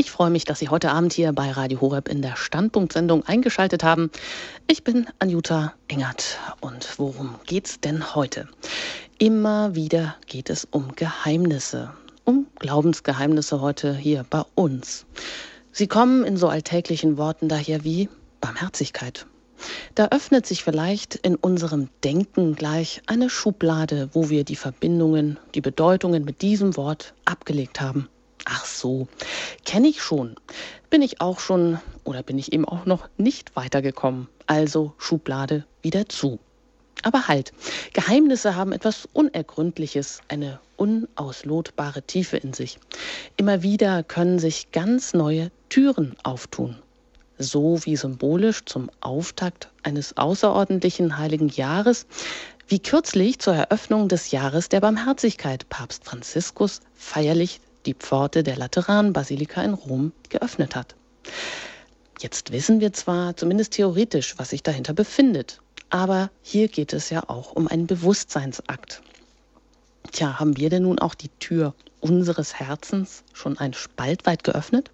Ich freue mich, dass Sie heute Abend hier bei Radio Horeb in der Standpunktsendung eingeschaltet haben. Ich bin Anjuta Engert und worum geht's denn heute? Immer wieder geht es um Geheimnisse, um Glaubensgeheimnisse heute hier bei uns. Sie kommen in so alltäglichen Worten daher wie Barmherzigkeit. Da öffnet sich vielleicht in unserem Denken gleich eine Schublade, wo wir die Verbindungen, die Bedeutungen mit diesem Wort abgelegt haben. Ach so, kenne ich schon. Bin ich auch schon oder bin ich eben auch noch nicht weitergekommen. Also Schublade wieder zu. Aber halt, Geheimnisse haben etwas Unergründliches, eine unauslotbare Tiefe in sich. Immer wieder können sich ganz neue Türen auftun. So wie symbolisch zum Auftakt eines außerordentlichen heiligen Jahres, wie kürzlich zur Eröffnung des Jahres der Barmherzigkeit Papst Franziskus feierlich die Pforte der Lateranbasilika in Rom geöffnet hat. Jetzt wissen wir zwar zumindest theoretisch, was sich dahinter befindet, aber hier geht es ja auch um einen Bewusstseinsakt. Tja, haben wir denn nun auch die Tür unseres Herzens schon ein Spalt weit geöffnet?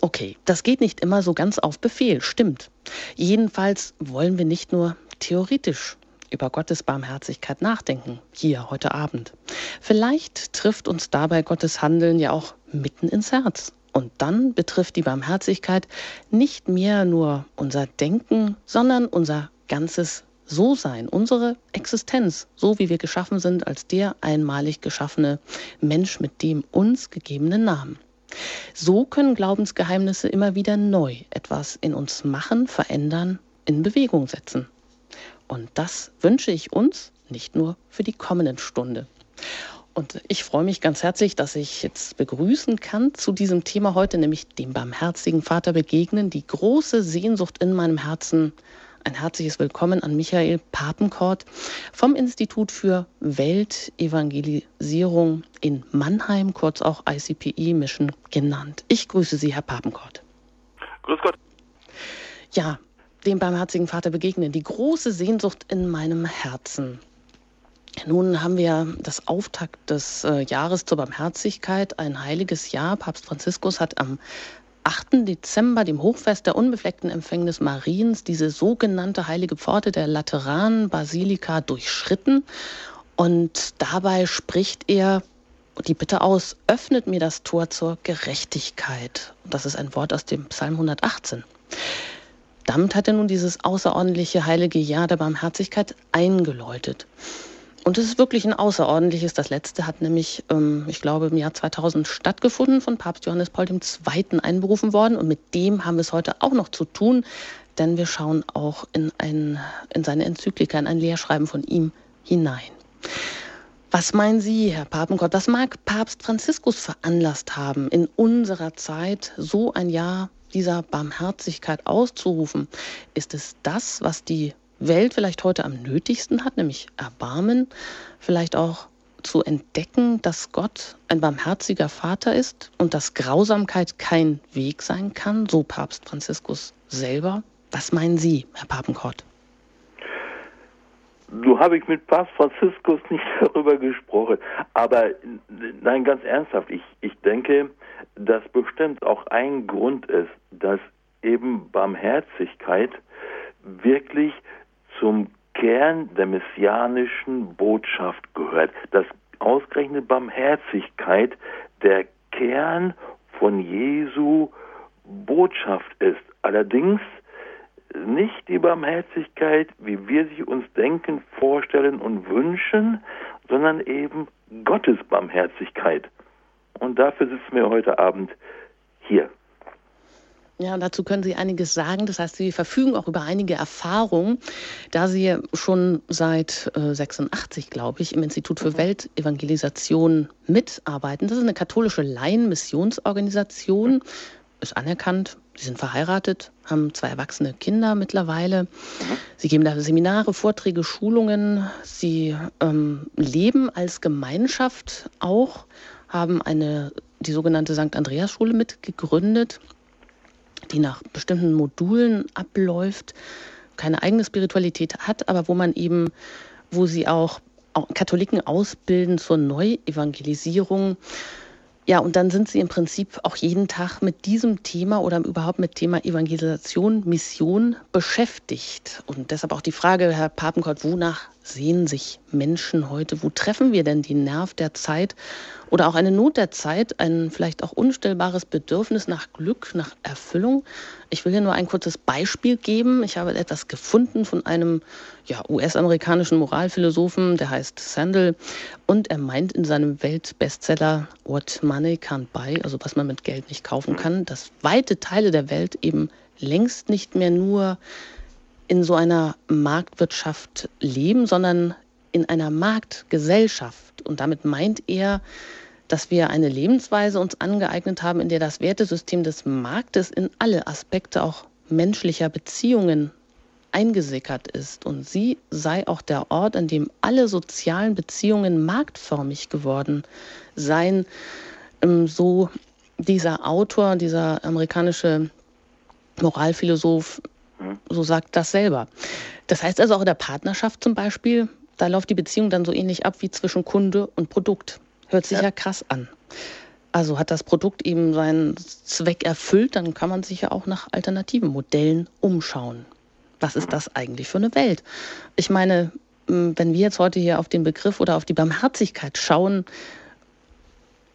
Okay, das geht nicht immer so ganz auf Befehl, stimmt. Jedenfalls wollen wir nicht nur theoretisch über Gottes Barmherzigkeit nachdenken, hier heute Abend. Vielleicht trifft uns dabei Gottes Handeln ja auch mitten ins Herz. Und dann betrifft die Barmherzigkeit nicht mehr nur unser Denken, sondern unser ganzes So-Sein, unsere Existenz, so wie wir geschaffen sind als der einmalig geschaffene Mensch mit dem uns gegebenen Namen. So können Glaubensgeheimnisse immer wieder neu etwas in uns machen, verändern, in Bewegung setzen. Und das wünsche ich uns nicht nur für die kommende Stunde. Und ich freue mich ganz herzlich, dass ich jetzt begrüßen kann zu diesem Thema heute, nämlich dem barmherzigen Vater begegnen, die große Sehnsucht in meinem Herzen. Ein herzliches Willkommen an Michael Papenkort vom Institut für Weltevangelisierung in Mannheim, kurz auch ICPE Mission genannt. Ich grüße Sie, Herr Papenkort. Grüß Gott. Ja, dem barmherzigen Vater begegnen, die große Sehnsucht in meinem Herzen. Nun haben wir das Auftakt des äh, Jahres zur Barmherzigkeit, ein heiliges Jahr. Papst Franziskus hat am 8. Dezember, dem Hochfest der unbefleckten Empfängnis Mariens, diese sogenannte heilige Pforte der Lateranbasilika durchschritten. Und dabei spricht er die Bitte aus, öffnet mir das Tor zur Gerechtigkeit. Das ist ein Wort aus dem Psalm 118. Damit hat er nun dieses außerordentliche heilige Jahr der Barmherzigkeit eingeläutet. Und es ist wirklich ein außerordentliches. Das letzte hat nämlich, ähm, ich glaube, im Jahr 2000 stattgefunden, von Papst Johannes Paul II. einberufen worden. Und mit dem haben wir es heute auch noch zu tun, denn wir schauen auch in, ein, in seine Enzyklika, in ein Lehrschreiben von ihm hinein. Was meinen Sie, Herr Papengott, was mag Papst Franziskus veranlasst haben, in unserer Zeit so ein Jahr dieser Barmherzigkeit auszurufen? Ist es das, was die Welt vielleicht heute am nötigsten hat, nämlich Erbarmen, vielleicht auch zu entdecken, dass Gott ein barmherziger Vater ist und dass Grausamkeit kein Weg sein kann, so Papst Franziskus selber. Was meinen Sie, Herr Papenkort? So habe ich mit Papst Franziskus nicht darüber gesprochen. Aber nein, ganz ernsthaft, ich, ich denke, dass bestimmt auch ein Grund ist, dass eben Barmherzigkeit wirklich zum Kern der messianischen Botschaft gehört, dass ausgerechnet Barmherzigkeit der Kern von Jesu Botschaft ist. Allerdings nicht die Barmherzigkeit, wie wir sie uns denken, vorstellen und wünschen, sondern eben Gottes Barmherzigkeit. Und dafür sitzen wir heute Abend hier. Ja, dazu können Sie einiges sagen. Das heißt, Sie verfügen auch über einige Erfahrungen, da Sie schon seit äh, 86, glaube ich, im Institut für mhm. Weltevangelisation mitarbeiten. Das ist eine katholische Laienmissionsorganisation, ist anerkannt. Sie sind verheiratet, haben zwei erwachsene Kinder mittlerweile. Mhm. Sie geben da Seminare, Vorträge, Schulungen. Sie ähm, leben als Gemeinschaft auch, haben eine die sogenannte St. Andreas Schule mitgegründet die nach bestimmten Modulen abläuft, keine eigene Spiritualität hat, aber wo man eben, wo sie auch Katholiken ausbilden zur Neuevangelisierung. Ja, und dann sind sie im Prinzip auch jeden Tag mit diesem Thema oder überhaupt mit Thema Evangelisation, Mission beschäftigt. Und deshalb auch die Frage, Herr Papenkort, wonach sehen sich Menschen heute? Wo treffen wir denn die Nerv der Zeit oder auch eine Not der Zeit, ein vielleicht auch unstillbares Bedürfnis nach Glück, nach Erfüllung? Ich will hier nur ein kurzes Beispiel geben. Ich habe etwas gefunden von einem ja, US-amerikanischen Moralphilosophen, der heißt Sandel, und er meint in seinem Weltbestseller What Money Can't Buy, also was man mit Geld nicht kaufen kann, dass weite Teile der Welt eben längst nicht mehr nur in so einer Marktwirtschaft leben, sondern in einer Marktgesellschaft. Und damit meint er, dass wir eine Lebensweise uns angeeignet haben, in der das Wertesystem des Marktes in alle Aspekte auch menschlicher Beziehungen eingesickert ist. Und sie sei auch der Ort, an dem alle sozialen Beziehungen marktförmig geworden seien. Ähm, so dieser Autor, dieser amerikanische Moralphilosoph hm. So sagt das selber. Das heißt also auch in der Partnerschaft zum Beispiel, da läuft die Beziehung dann so ähnlich ab wie zwischen Kunde und Produkt. Hört sich ja, ja krass an. Also hat das Produkt eben seinen Zweck erfüllt, dann kann man sich ja auch nach alternativen Modellen umschauen. Was ist das eigentlich für eine Welt? Ich meine, wenn wir jetzt heute hier auf den Begriff oder auf die Barmherzigkeit schauen,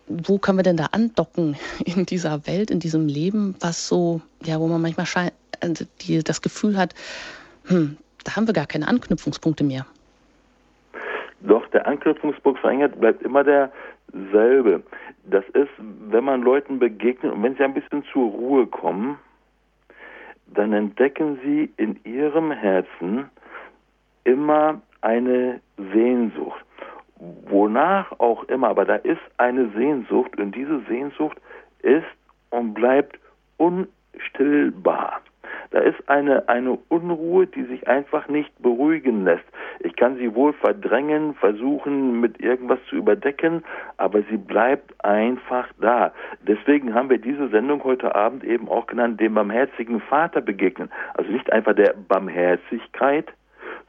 wo können wir denn da andocken in dieser Welt, in diesem Leben, was so, ja, wo man manchmal scheint, also die, das Gefühl hat, hm, da haben wir gar keine Anknüpfungspunkte mehr. Doch, der Anknüpfungspunkt verringert bleibt immer derselbe. Das ist, wenn man Leuten begegnet und wenn sie ein bisschen zur Ruhe kommen, dann entdecken sie in ihrem Herzen immer eine Sehnsucht. Wonach auch immer, aber da ist eine Sehnsucht und diese Sehnsucht ist und bleibt unstillbar. Da ist eine, eine Unruhe, die sich einfach nicht beruhigen lässt. Ich kann sie wohl verdrängen, versuchen mit irgendwas zu überdecken, aber sie bleibt einfach da. Deswegen haben wir diese Sendung heute Abend eben auch genannt, dem barmherzigen Vater begegnen. Also nicht einfach der Barmherzigkeit,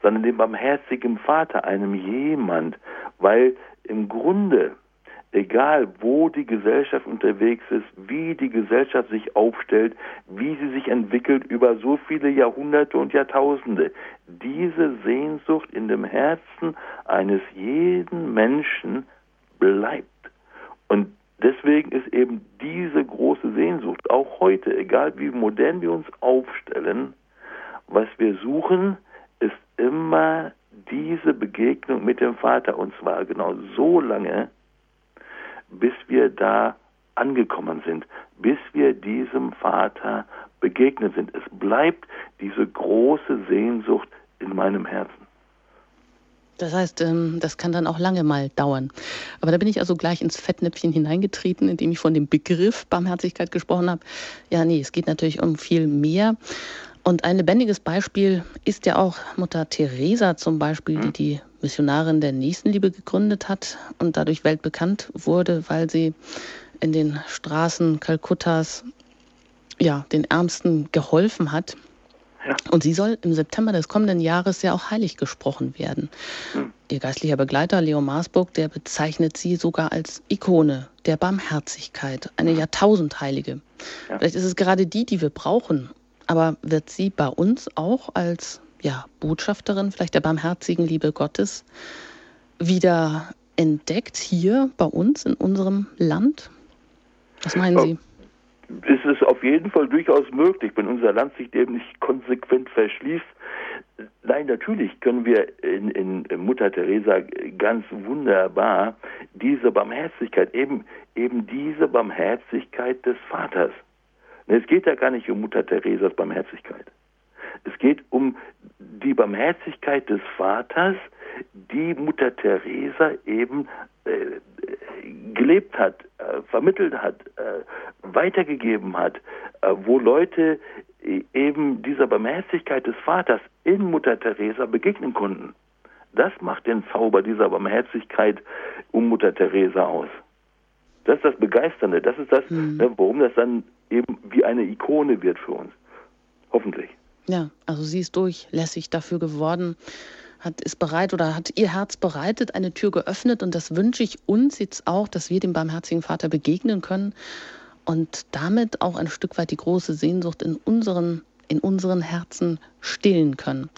sondern dem barmherzigen Vater, einem jemand, weil im Grunde egal wo die Gesellschaft unterwegs ist, wie die Gesellschaft sich aufstellt, wie sie sich entwickelt über so viele Jahrhunderte und Jahrtausende, diese Sehnsucht in dem Herzen eines jeden Menschen bleibt. Und deswegen ist eben diese große Sehnsucht auch heute, egal wie modern wir uns aufstellen, was wir suchen, ist immer diese Begegnung mit dem Vater und zwar genau so lange, bis wir da angekommen sind, bis wir diesem Vater begegnet sind. Es bleibt diese große Sehnsucht in meinem Herzen. Das heißt, ähm, das kann dann auch lange mal dauern. Aber da bin ich also gleich ins Fettnäpfchen hineingetreten, indem ich von dem Begriff Barmherzigkeit gesprochen habe. Ja, nee, es geht natürlich um viel mehr. Und ein lebendiges Beispiel ist ja auch Mutter Teresa zum Beispiel, die hm. die Missionarin der Nächstenliebe gegründet hat und dadurch weltbekannt wurde, weil sie in den Straßen Kalkuttas ja, den Ärmsten geholfen hat. Ja. Und sie soll im September des kommenden Jahres ja auch heilig gesprochen werden. Hm. Ihr geistlicher Begleiter Leo Marsburg, der bezeichnet sie sogar als Ikone der Barmherzigkeit, eine Jahrtausendheilige. Ja. Vielleicht ist es gerade die, die wir brauchen, aber wird sie bei uns auch als ja, Botschafterin vielleicht der barmherzigen Liebe Gottes wieder entdeckt hier bei uns in unserem Land? Was meinen Sie? Es ist auf jeden Fall durchaus möglich, wenn unser Land sich dem nicht konsequent verschließt. Nein, natürlich können wir in, in Mutter Teresa ganz wunderbar diese Barmherzigkeit, eben, eben diese Barmherzigkeit des Vaters es geht ja gar nicht um Mutter Theresas Barmherzigkeit. Es geht um die Barmherzigkeit des Vaters, die Mutter Teresa eben äh, gelebt hat, äh, vermittelt hat, äh, weitergegeben hat, äh, wo Leute äh, eben dieser Barmherzigkeit des Vaters in Mutter Teresa begegnen konnten. Das macht den Zauber dieser Barmherzigkeit um Mutter Teresa aus. Das ist das Begeisternde. Das ist das, mhm. warum das dann eben wie eine Ikone wird für uns. Hoffentlich. Ja, also sie ist durchlässig dafür geworden, hat ist bereit oder hat ihr Herz bereitet, eine Tür geöffnet und das wünsche ich uns jetzt auch, dass wir dem barmherzigen Vater begegnen können und damit auch ein Stück weit die große Sehnsucht in unseren in unseren Herzen stillen können.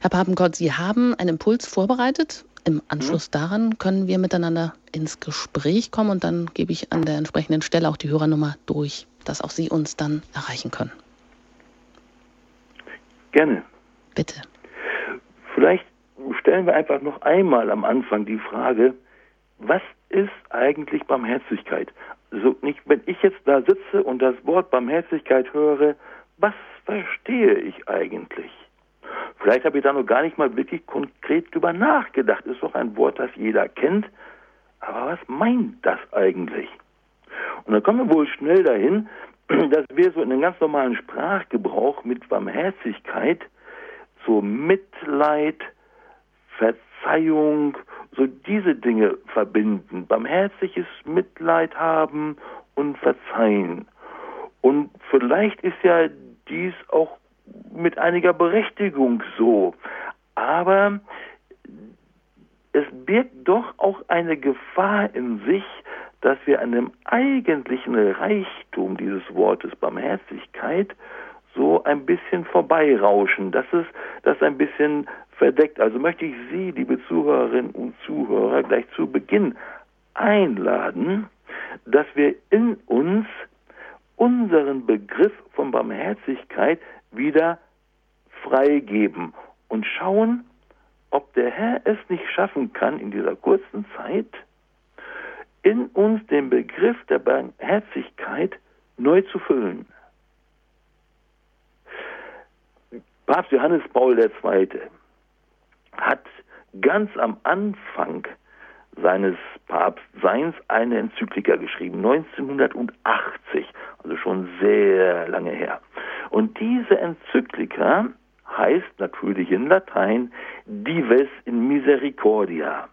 Herr Papengott, Sie haben einen Impuls vorbereitet. Im Anschluss daran können wir miteinander ins Gespräch kommen und dann gebe ich an der entsprechenden Stelle auch die Hörernummer durch, dass auch Sie uns dann erreichen können. Gerne. Bitte. Vielleicht stellen wir einfach noch einmal am Anfang die Frage, was ist eigentlich Barmherzigkeit? Also nicht, wenn ich jetzt da sitze und das Wort Barmherzigkeit höre, was verstehe ich eigentlich? Vielleicht habe ich da noch gar nicht mal wirklich konkret drüber nachgedacht. Ist doch ein Wort, das jeder kennt. Aber was meint das eigentlich? Und dann kommen wir wohl schnell dahin, dass wir so in einem ganz normalen Sprachgebrauch mit Barmherzigkeit so Mitleid, Verzeihung, so diese Dinge verbinden. Barmherziges Mitleid haben und verzeihen. Und vielleicht ist ja dies auch mit einiger Berechtigung so. Aber es birgt doch auch eine Gefahr in sich, dass wir an dem eigentlichen Reichtum dieses Wortes Barmherzigkeit so ein bisschen vorbeirauschen. Das ist das ein bisschen verdeckt. Also möchte ich Sie, liebe Zuhörerinnen und Zuhörer, gleich zu Beginn einladen, dass wir in uns unseren Begriff von Barmherzigkeit wieder freigeben und schauen, ob der Herr es nicht schaffen kann, in dieser kurzen Zeit in uns den Begriff der Barmherzigkeit neu zu füllen. Papst Johannes Paul II. hat ganz am Anfang seines Papstseins eine Enzyklika geschrieben, 1980, also schon sehr lange her. Und diese Enzyklika heißt natürlich in Latein Dives in Misericordia.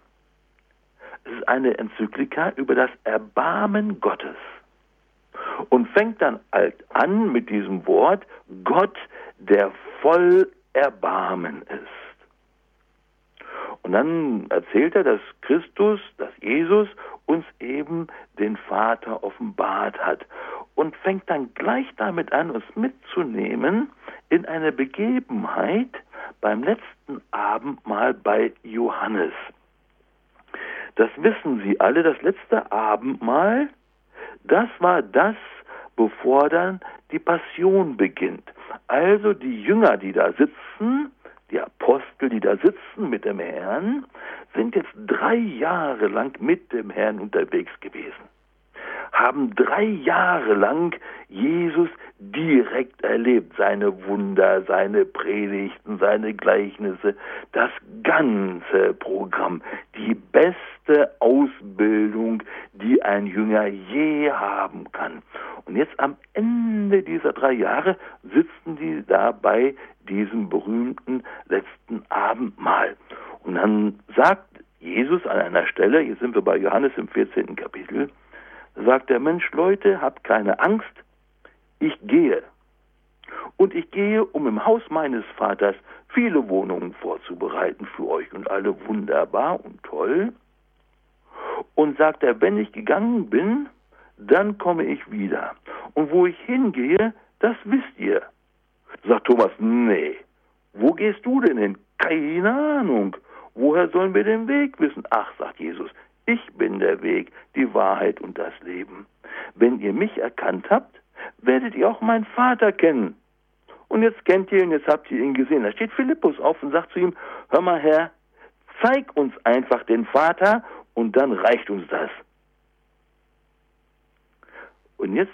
Es ist eine Enzyklika über das Erbarmen Gottes und fängt dann halt an mit diesem Wort Gott, der voll Erbarmen ist. Und dann erzählt er, dass Christus, dass Jesus uns eben den Vater offenbart hat und fängt dann gleich damit an, uns mitzunehmen in eine Begebenheit beim letzten Abendmahl bei Johannes. Das wissen Sie alle, das letzte Abendmahl, das war das, bevor dann die Passion beginnt. Also die Jünger, die da sitzen, die Apostel, die da sitzen mit dem Herrn, sind jetzt drei Jahre lang mit dem Herrn unterwegs gewesen haben drei Jahre lang Jesus direkt erlebt, seine Wunder, seine Predigten, seine Gleichnisse, das ganze Programm, die beste Ausbildung, die ein Jünger je haben kann. Und jetzt am Ende dieser drei Jahre sitzen die da bei diesem berühmten letzten Abendmahl. Und dann sagt Jesus an einer Stelle, hier sind wir bei Johannes im 14. Kapitel, sagt der Mensch, Leute, habt keine Angst, ich gehe. Und ich gehe, um im Haus meines Vaters viele Wohnungen vorzubereiten für euch und alle wunderbar und toll. Und sagt er, wenn ich gegangen bin, dann komme ich wieder. Und wo ich hingehe, das wisst ihr. Sagt Thomas, nee. Wo gehst du denn hin? Keine Ahnung. Woher sollen wir den Weg wissen? Ach, sagt Jesus, ich bin der Weg, die Wahrheit und das Leben. Wenn ihr mich erkannt habt, werdet ihr auch meinen Vater kennen. Und jetzt kennt ihr ihn, jetzt habt ihr ihn gesehen. Da steht Philippus auf und sagt zu ihm, hör mal Herr, zeig uns einfach den Vater und dann reicht uns das. Und jetzt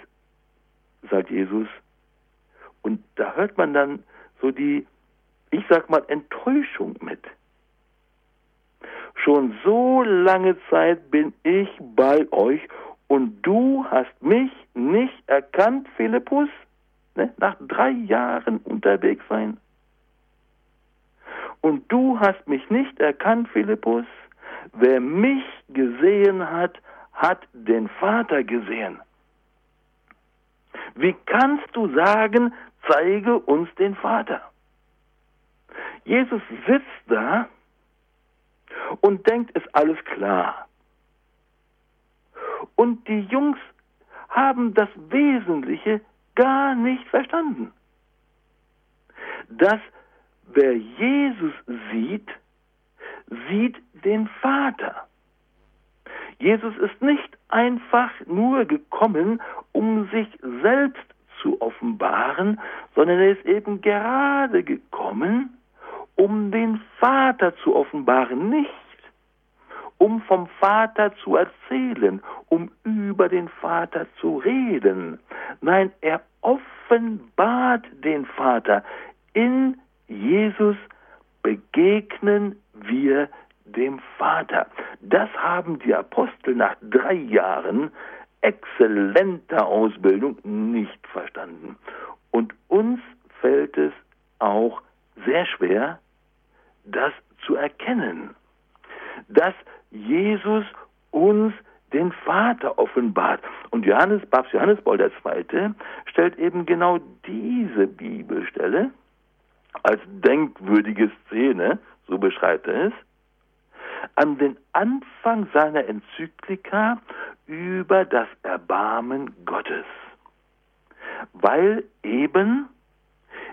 sagt Jesus, und da hört man dann so die, ich sag mal, Enttäuschung mit. Schon so lange Zeit bin ich bei euch und du hast mich nicht erkannt, Philippus? Ne? Nach drei Jahren unterwegs sein. Und du hast mich nicht erkannt, Philippus? Wer mich gesehen hat, hat den Vater gesehen. Wie kannst du sagen, zeige uns den Vater? Jesus sitzt da und denkt, ist alles klar. Und die Jungs haben das Wesentliche gar nicht verstanden. Dass wer Jesus sieht, sieht den Vater. Jesus ist nicht einfach nur gekommen, um sich selbst zu offenbaren, sondern er ist eben gerade gekommen, um den Vater zu offenbaren, nicht um vom Vater zu erzählen, um über den Vater zu reden. Nein, er offenbart den Vater. In Jesus begegnen wir dem Vater. Das haben die Apostel nach drei Jahren exzellenter Ausbildung nicht verstanden. Und uns fällt es auch sehr schwer, das zu erkennen, dass Jesus uns den Vater offenbart. Und Johannes, Papst Johannes Paul II. stellt eben genau diese Bibelstelle als denkwürdige Szene, so beschreibt er es, an den Anfang seiner Enzyklika über das Erbarmen Gottes. Weil eben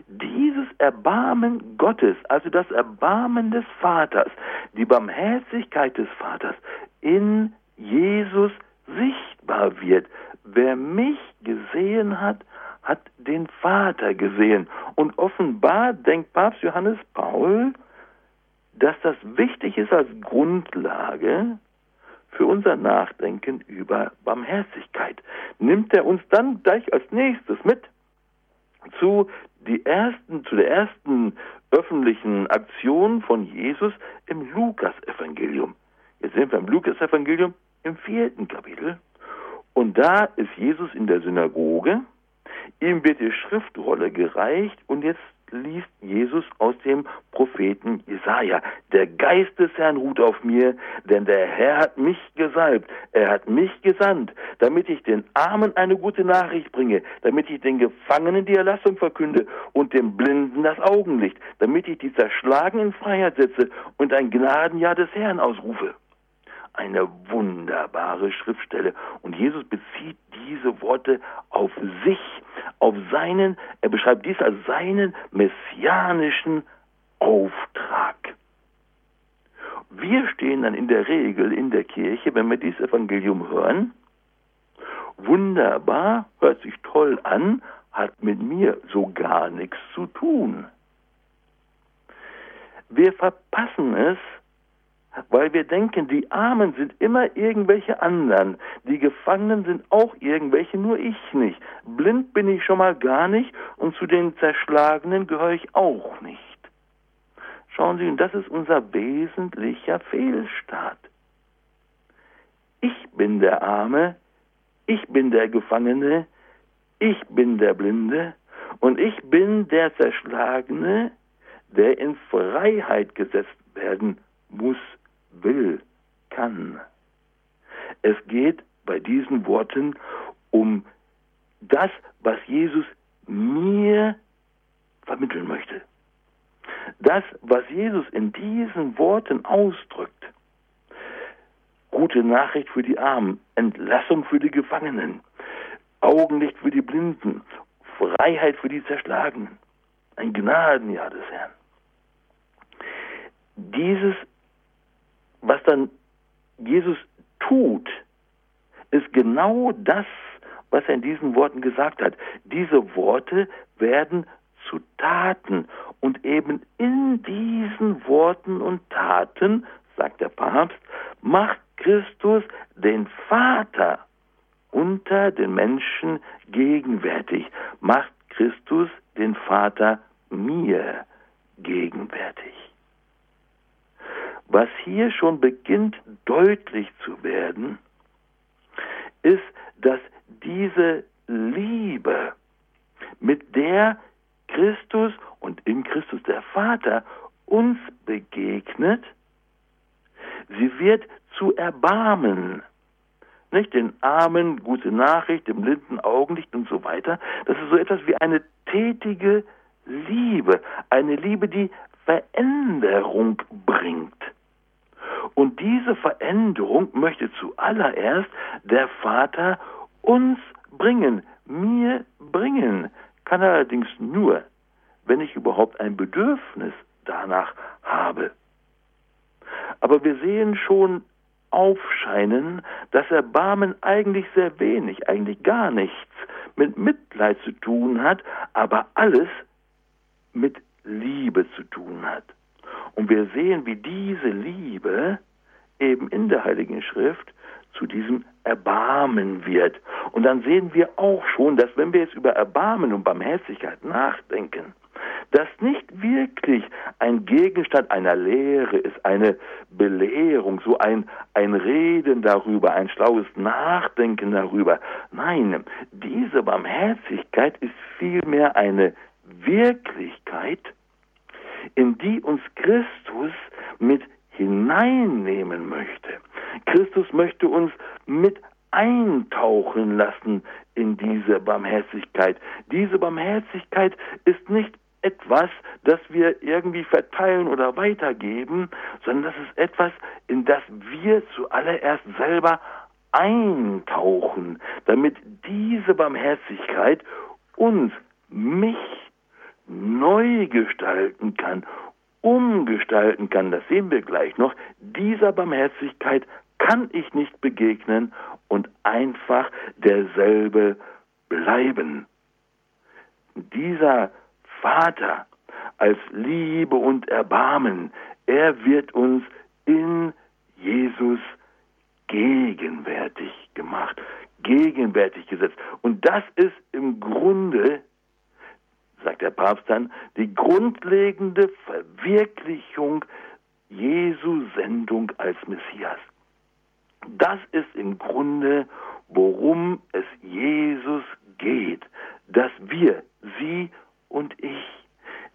dieses Erbarmen Gottes, also das Erbarmen des Vaters, die Barmherzigkeit des Vaters in Jesus sichtbar wird. Wer mich gesehen hat, hat den Vater gesehen. Und offenbar denkt Papst Johannes Paul, dass das wichtig ist als Grundlage für unser Nachdenken über Barmherzigkeit. Nimmt er uns dann gleich als nächstes mit zu, die ersten, zu der ersten öffentlichen Aktion von Jesus im Lukas-Evangelium. Jetzt sind wir im Lukas-Evangelium im vierten Kapitel. Und da ist Jesus in der Synagoge. Ihm wird die Schriftrolle gereicht und jetzt liest Jesus aus dem Propheten Jesaja. Der Geist des Herrn ruht auf mir, denn der Herr hat mich gesalbt. Er hat mich gesandt, damit ich den Armen eine gute Nachricht bringe, damit ich den Gefangenen die Erlassung verkünde und dem Blinden das Augenlicht, damit ich die Zerschlagenen in Freiheit setze und ein Gnadenjahr des Herrn ausrufe eine wunderbare Schriftstelle. Und Jesus bezieht diese Worte auf sich, auf seinen, er beschreibt dies als seinen messianischen Auftrag. Wir stehen dann in der Regel in der Kirche, wenn wir dieses Evangelium hören, wunderbar, hört sich toll an, hat mit mir so gar nichts zu tun. Wir verpassen es, weil wir denken, die Armen sind immer irgendwelche anderen, die Gefangenen sind auch irgendwelche, nur ich nicht. Blind bin ich schon mal gar nicht und zu den Zerschlagenen gehöre ich auch nicht. Schauen Sie, und das ist unser wesentlicher Fehlstart. Ich bin der Arme, ich bin der Gefangene, ich bin der Blinde und ich bin der Zerschlagene, der in Freiheit gesetzt werden muss will, kann. Es geht bei diesen Worten um das, was Jesus mir vermitteln möchte. Das, was Jesus in diesen Worten ausdrückt. Gute Nachricht für die Armen, Entlassung für die Gefangenen, Augenlicht für die Blinden, Freiheit für die Zerschlagenen, ein Gnadenjahr des Herrn. Dieses was dann Jesus tut, ist genau das, was er in diesen Worten gesagt hat. Diese Worte werden zu Taten. Und eben in diesen Worten und Taten, sagt der Papst, macht Christus den Vater unter den Menschen gegenwärtig, macht Christus den Vater mir gegenwärtig. Was hier schon beginnt deutlich zu werden, ist, dass diese Liebe, mit der Christus und in Christus der Vater uns begegnet, sie wird zu Erbarmen. Nicht den Armen gute Nachricht, dem blinden Augenlicht und so weiter. Das ist so etwas wie eine tätige Liebe, eine Liebe, die Veränderung bringt. Und diese Veränderung möchte zuallererst der Vater uns bringen, mir bringen, kann allerdings nur, wenn ich überhaupt ein Bedürfnis danach habe. Aber wir sehen schon aufscheinen, dass Erbarmen eigentlich sehr wenig, eigentlich gar nichts mit Mitleid zu tun hat, aber alles mit Liebe zu tun hat. Und wir sehen, wie diese Liebe eben in der Heiligen Schrift zu diesem Erbarmen wird. Und dann sehen wir auch schon, dass wenn wir jetzt über Erbarmen und Barmherzigkeit nachdenken, das nicht wirklich ein Gegenstand einer Lehre ist, eine Belehrung, so ein, ein Reden darüber, ein schlaues Nachdenken darüber. Nein, diese Barmherzigkeit ist vielmehr eine Wirklichkeit, in die uns Christus mit hineinnehmen möchte. Christus möchte uns mit eintauchen lassen in diese Barmherzigkeit. Diese Barmherzigkeit ist nicht etwas, das wir irgendwie verteilen oder weitergeben, sondern das ist etwas, in das wir zuallererst selber eintauchen, damit diese Barmherzigkeit uns, mich neu gestalten kann, umgestalten kann, das sehen wir gleich noch, dieser Barmherzigkeit kann ich nicht begegnen und einfach derselbe bleiben. Dieser Vater als Liebe und Erbarmen, er wird uns in Jesus gegenwärtig gemacht, gegenwärtig gesetzt. Und das ist im Grunde, sagt der Papst dann, die grundlegende Verwirklichung Jesu Sendung als Messias. Das ist im Grunde, worum es Jesus geht, dass wir, Sie und ich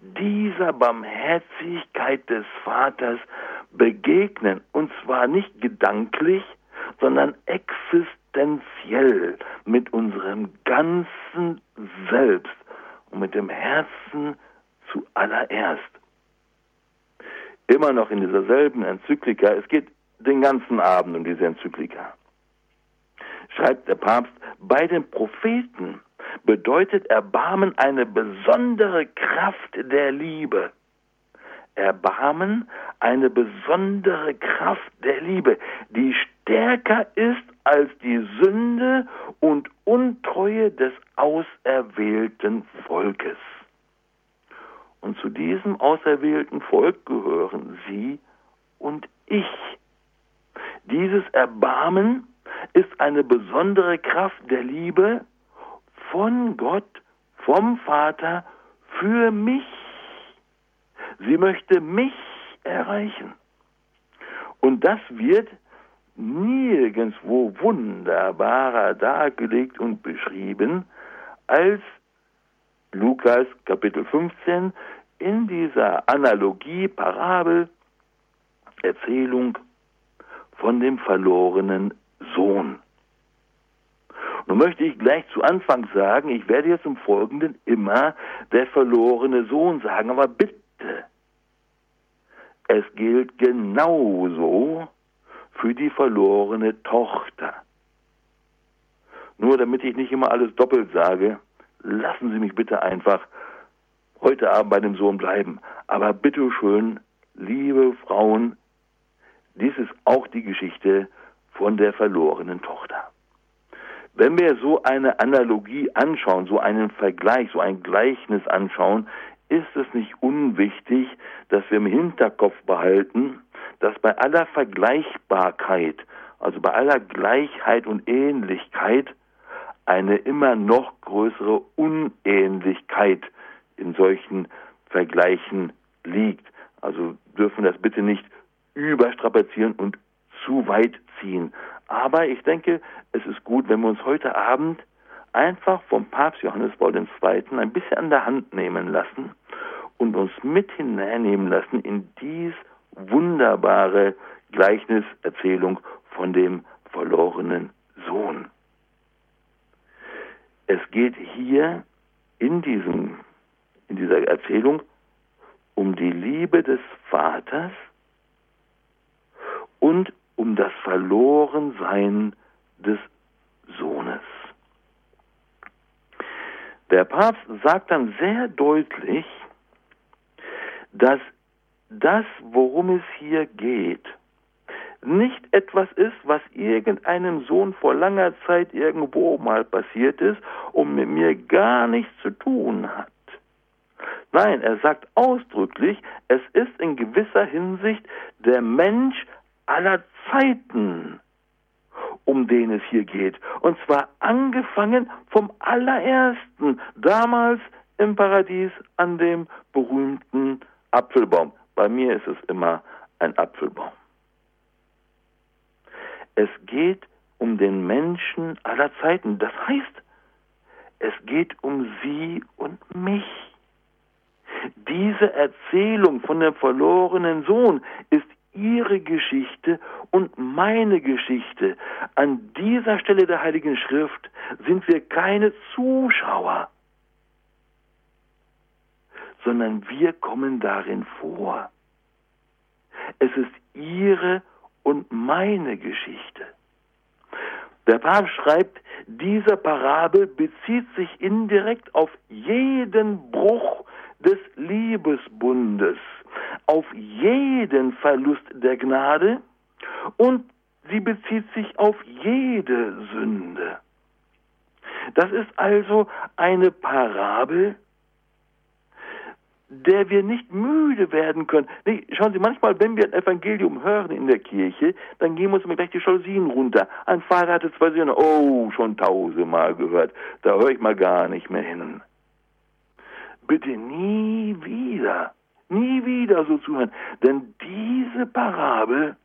dieser Barmherzigkeit des Vaters begegnen, und zwar nicht gedanklich, sondern existenziell mit unserem ganzen Selbst und mit dem Herzen zuallererst. Immer noch in dieser selben Enzyklika, es geht den ganzen Abend um diese Enzyklika, schreibt der Papst, bei den Propheten bedeutet Erbarmen eine besondere Kraft der Liebe. Erbarmen eine besondere Kraft der Liebe, die stärker ist als die Sünde und Untreue des auserwählten Volkes. Und zu diesem auserwählten Volk gehören Sie und ich. Dieses Erbarmen ist eine besondere Kraft der Liebe, von Gott, vom Vater für mich. Sie möchte mich erreichen. Und das wird nirgendwo wunderbarer dargelegt und beschrieben als Lukas Kapitel 15 in dieser Analogie, Parabel, Erzählung von dem verlorenen Sohn. Nun möchte ich gleich zu Anfang sagen, ich werde jetzt im Folgenden immer der verlorene Sohn sagen, aber bitte, es gilt genauso für die verlorene Tochter. Nur damit ich nicht immer alles doppelt sage, lassen Sie mich bitte einfach heute Abend bei dem Sohn bleiben. Aber bitteschön, liebe Frauen, dies ist auch die Geschichte von der verlorenen Tochter. Wenn wir so eine Analogie anschauen, so einen Vergleich, so ein Gleichnis anschauen, ist es nicht unwichtig, dass wir im Hinterkopf behalten, dass bei aller Vergleichbarkeit, also bei aller Gleichheit und Ähnlichkeit, eine immer noch größere Unähnlichkeit in solchen Vergleichen liegt. Also dürfen das bitte nicht überstrapazieren und zu weit ziehen. Aber ich denke, es ist gut, wenn wir uns heute Abend einfach vom Papst Johannes Paul II. ein bisschen an der Hand nehmen lassen und uns mit hineinnehmen lassen in dies wunderbare Gleichniserzählung von dem verlorenen Sohn. Es geht hier in, diesem, in dieser Erzählung um die Liebe des Vaters und um das Verlorensein des Sohnes. Der Papst sagt dann sehr deutlich, dass das, worum es hier geht, nicht etwas ist, was irgendeinem Sohn vor langer Zeit irgendwo mal passiert ist und mit mir gar nichts zu tun hat. Nein, er sagt ausdrücklich, es ist in gewisser Hinsicht der Mensch aller Zeiten, um den es hier geht. Und zwar angefangen vom allerersten, damals im Paradies an dem berühmten Apfelbaum. Bei mir ist es immer ein Apfelbaum. Es geht um den Menschen aller Zeiten. Das heißt, es geht um Sie und mich. Diese Erzählung von dem verlorenen Sohn ist Ihre Geschichte und meine Geschichte. An dieser Stelle der Heiligen Schrift sind wir keine Zuschauer, sondern wir kommen darin vor. Es ist Ihre und meine Geschichte. Der Papst schreibt, diese Parabel bezieht sich indirekt auf jeden Bruch des Liebesbundes, auf jeden Verlust der Gnade und sie bezieht sich auf jede Sünde. Das ist also eine Parabel, der wir nicht müde werden können. Schauen Sie, manchmal, wenn wir ein Evangelium hören in der Kirche, dann gehen uns immer gleich die Jalousien runter. Ein Vater hatte zwei Söhne, oh, schon tausendmal gehört, da höre ich mal gar nicht mehr hin. Bitte nie wieder, nie wieder so zuhören, denn diese Parabel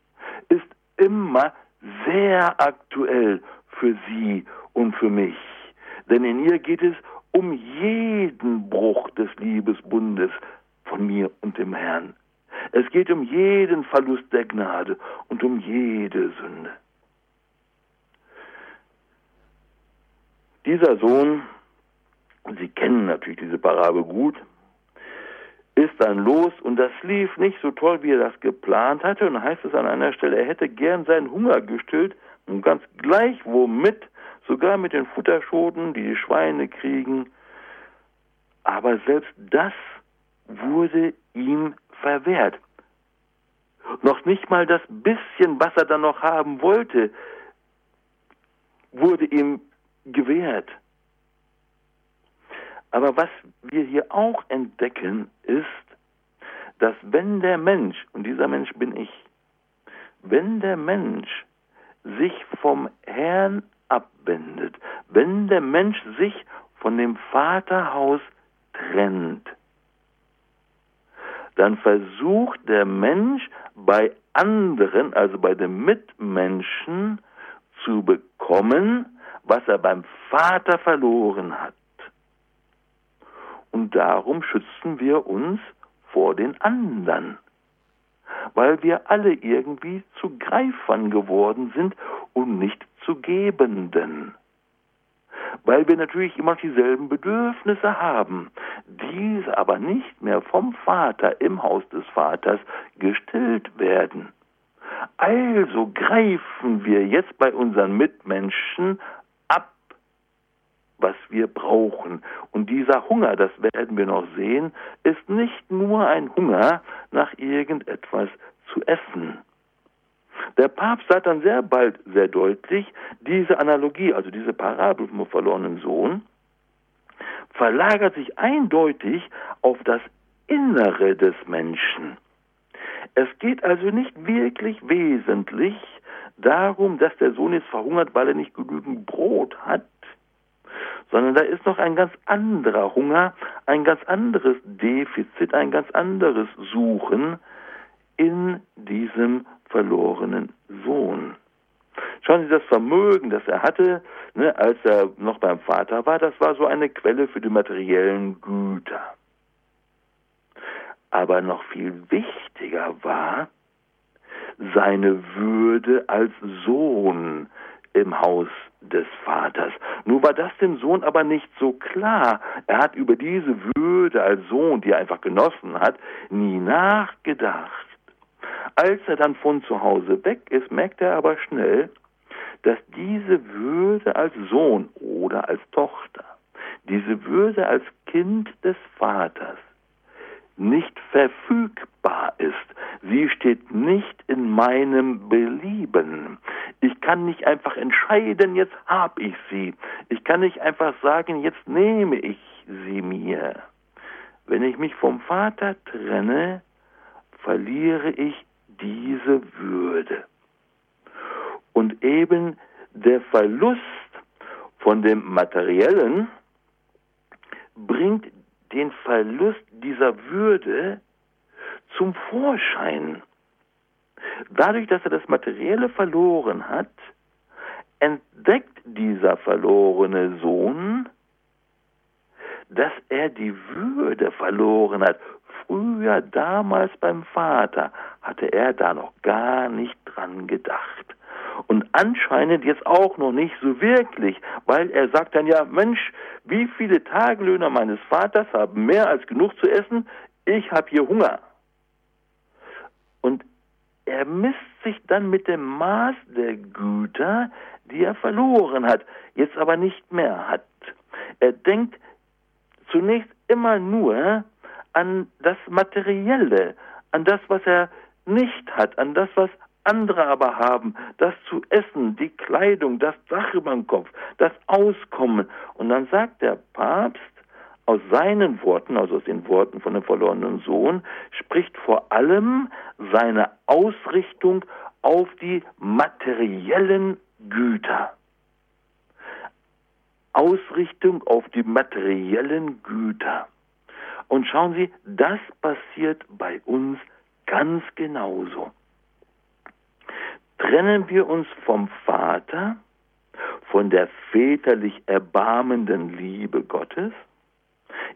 ist immer sehr aktuell für Sie und für mich. Denn in ihr geht es um jeden Bruch des Liebesbundes von mir und dem Herrn. Es geht um jeden Verlust der Gnade und um jede Sünde. Dieser Sohn, Sie kennen natürlich diese Parabel gut, ist dann los und das lief nicht so toll, wie er das geplant hatte. Und heißt es an einer Stelle, er hätte gern seinen Hunger gestillt und ganz gleich womit sogar mit den Futterschoten, die die Schweine kriegen. Aber selbst das wurde ihm verwehrt. Noch nicht mal das bisschen, was er dann noch haben wollte, wurde ihm gewährt. Aber was wir hier auch entdecken, ist, dass wenn der Mensch, und dieser Mensch bin ich, wenn der Mensch sich vom Herrn abwendet, wenn der Mensch sich von dem Vaterhaus trennt, dann versucht der Mensch bei anderen, also bei den Mitmenschen, zu bekommen, was er beim Vater verloren hat. Und darum schützen wir uns vor den anderen, weil wir alle irgendwie zu Greifern geworden sind und nicht zu Gebenden. Weil wir natürlich immer dieselben Bedürfnisse haben, diese aber nicht mehr vom Vater im Haus des Vaters gestillt werden. Also greifen wir jetzt bei unseren Mitmenschen ab, was wir brauchen. Und dieser Hunger, das werden wir noch sehen, ist nicht nur ein Hunger nach irgendetwas zu essen. Der Papst sagt dann sehr bald sehr deutlich, diese Analogie, also diese Parabel vom verlorenen Sohn, verlagert sich eindeutig auf das Innere des Menschen. Es geht also nicht wirklich wesentlich darum, dass der Sohn jetzt verhungert, weil er nicht genügend Brot hat, sondern da ist noch ein ganz anderer Hunger, ein ganz anderes Defizit, ein ganz anderes Suchen in diesem verlorenen Sohn. Schauen Sie, das Vermögen, das er hatte, ne, als er noch beim Vater war, das war so eine Quelle für die materiellen Güter. Aber noch viel wichtiger war seine Würde als Sohn im Haus des Vaters. Nur war das dem Sohn aber nicht so klar. Er hat über diese Würde als Sohn, die er einfach genossen hat, nie nachgedacht. Als er dann von zu Hause weg ist, merkt er aber schnell, dass diese Würde als Sohn oder als Tochter, diese Würde als Kind des Vaters nicht verfügbar ist. Sie steht nicht in meinem Belieben. Ich kann nicht einfach entscheiden, jetzt habe ich sie. Ich kann nicht einfach sagen, jetzt nehme ich sie mir. Wenn ich mich vom Vater trenne, verliere ich diese Würde. Und eben der Verlust von dem Materiellen bringt den Verlust dieser Würde zum Vorschein. Dadurch, dass er das Materielle verloren hat, entdeckt dieser verlorene Sohn, dass er die Würde verloren hat. Früher, damals beim Vater, hatte er da noch gar nicht dran gedacht. Und anscheinend jetzt auch noch nicht so wirklich, weil er sagt dann ja, Mensch, wie viele Tagelöhner meines Vaters haben mehr als genug zu essen? Ich habe hier Hunger. Und er misst sich dann mit dem Maß der Güter, die er verloren hat, jetzt aber nicht mehr hat. Er denkt zunächst immer nur an das Materielle, an das, was er nicht hat, an das, was andere aber haben, das zu essen, die Kleidung, das Dach über dem Kopf, das Auskommen. Und dann sagt der Papst, aus seinen Worten, also aus den Worten von dem verlorenen Sohn, spricht vor allem seine Ausrichtung auf die materiellen Güter. Ausrichtung auf die materiellen Güter. Und schauen Sie, das passiert bei uns ganz genauso. Trennen wir uns vom Vater, von der väterlich erbarmenden Liebe Gottes,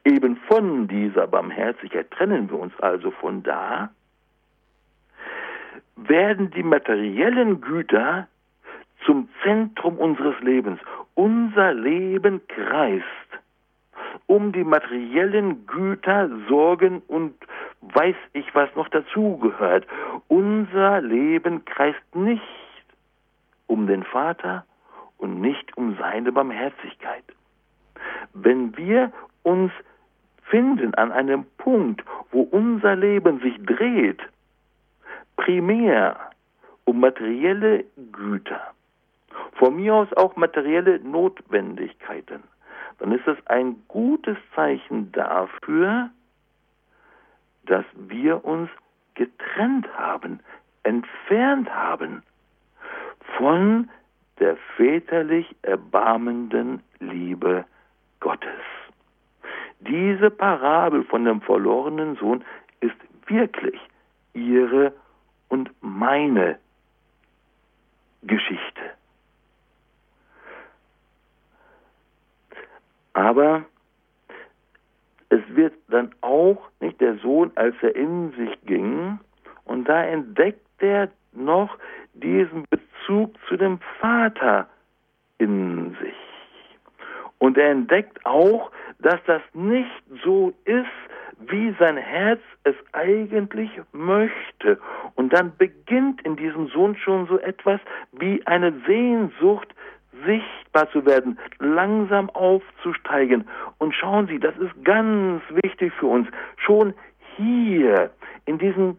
eben von dieser Barmherzigkeit trennen wir uns also von da, werden die materiellen Güter zum Zentrum unseres Lebens. Unser Leben kreist um die materiellen Güter, Sorgen und weiß ich, was noch dazugehört. Unser Leben kreist nicht um den Vater und nicht um seine Barmherzigkeit. Wenn wir uns finden an einem Punkt, wo unser Leben sich dreht, primär um materielle Güter, von mir aus auch materielle Notwendigkeiten, dann ist es ein gutes Zeichen dafür, dass wir uns getrennt haben, entfernt haben von der väterlich erbarmenden Liebe Gottes. Diese Parabel von dem verlorenen Sohn ist wirklich ihre und meine Geschichte. Aber es wird dann auch nicht der Sohn, als er in sich ging, und da entdeckt er noch diesen Bezug zu dem Vater in sich. Und er entdeckt auch, dass das nicht so ist, wie sein Herz es eigentlich möchte. Und dann beginnt in diesem Sohn schon so etwas wie eine Sehnsucht sichtbar zu werden, langsam aufzusteigen. Und schauen Sie, das ist ganz wichtig für uns. Schon hier, in diesem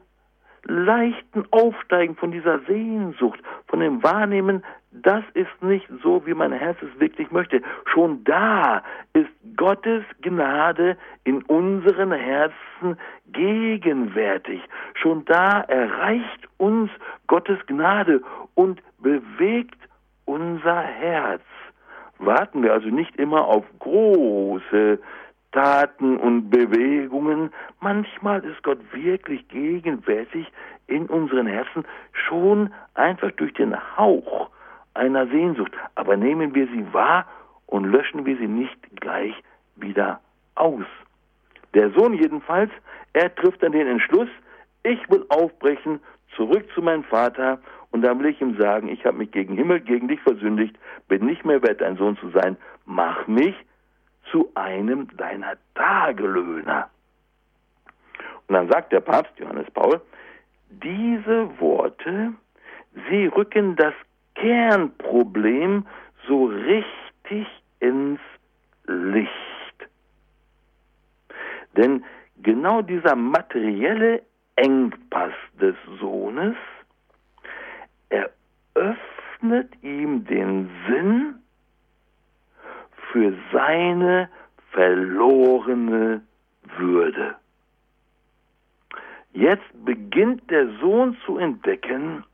leichten Aufsteigen von dieser Sehnsucht, von dem Wahrnehmen, das ist nicht so, wie mein Herz es wirklich möchte. Schon da ist Gottes Gnade in unseren Herzen gegenwärtig. Schon da erreicht uns Gottes Gnade und bewegt unser Herz. Warten wir also nicht immer auf große Taten und Bewegungen. Manchmal ist Gott wirklich gegenwärtig in unseren Herzen, schon einfach durch den Hauch einer Sehnsucht. Aber nehmen wir sie wahr und löschen wir sie nicht gleich wieder aus. Der Sohn jedenfalls, er trifft dann den Entschluss, ich will aufbrechen, zurück zu meinem Vater und dann will ich ihm sagen, ich habe mich gegen Himmel, gegen dich versündigt, bin nicht mehr wert, dein Sohn zu sein, mach mich zu einem deiner Tagelöhner. Und dann sagt der Papst Johannes Paul, diese Worte, sie rücken das Kernproblem so richtig ins Licht. Denn genau dieser materielle Engpass des Sohnes eröffnet ihm den Sinn für seine verlorene Würde. Jetzt beginnt der Sohn zu entdecken,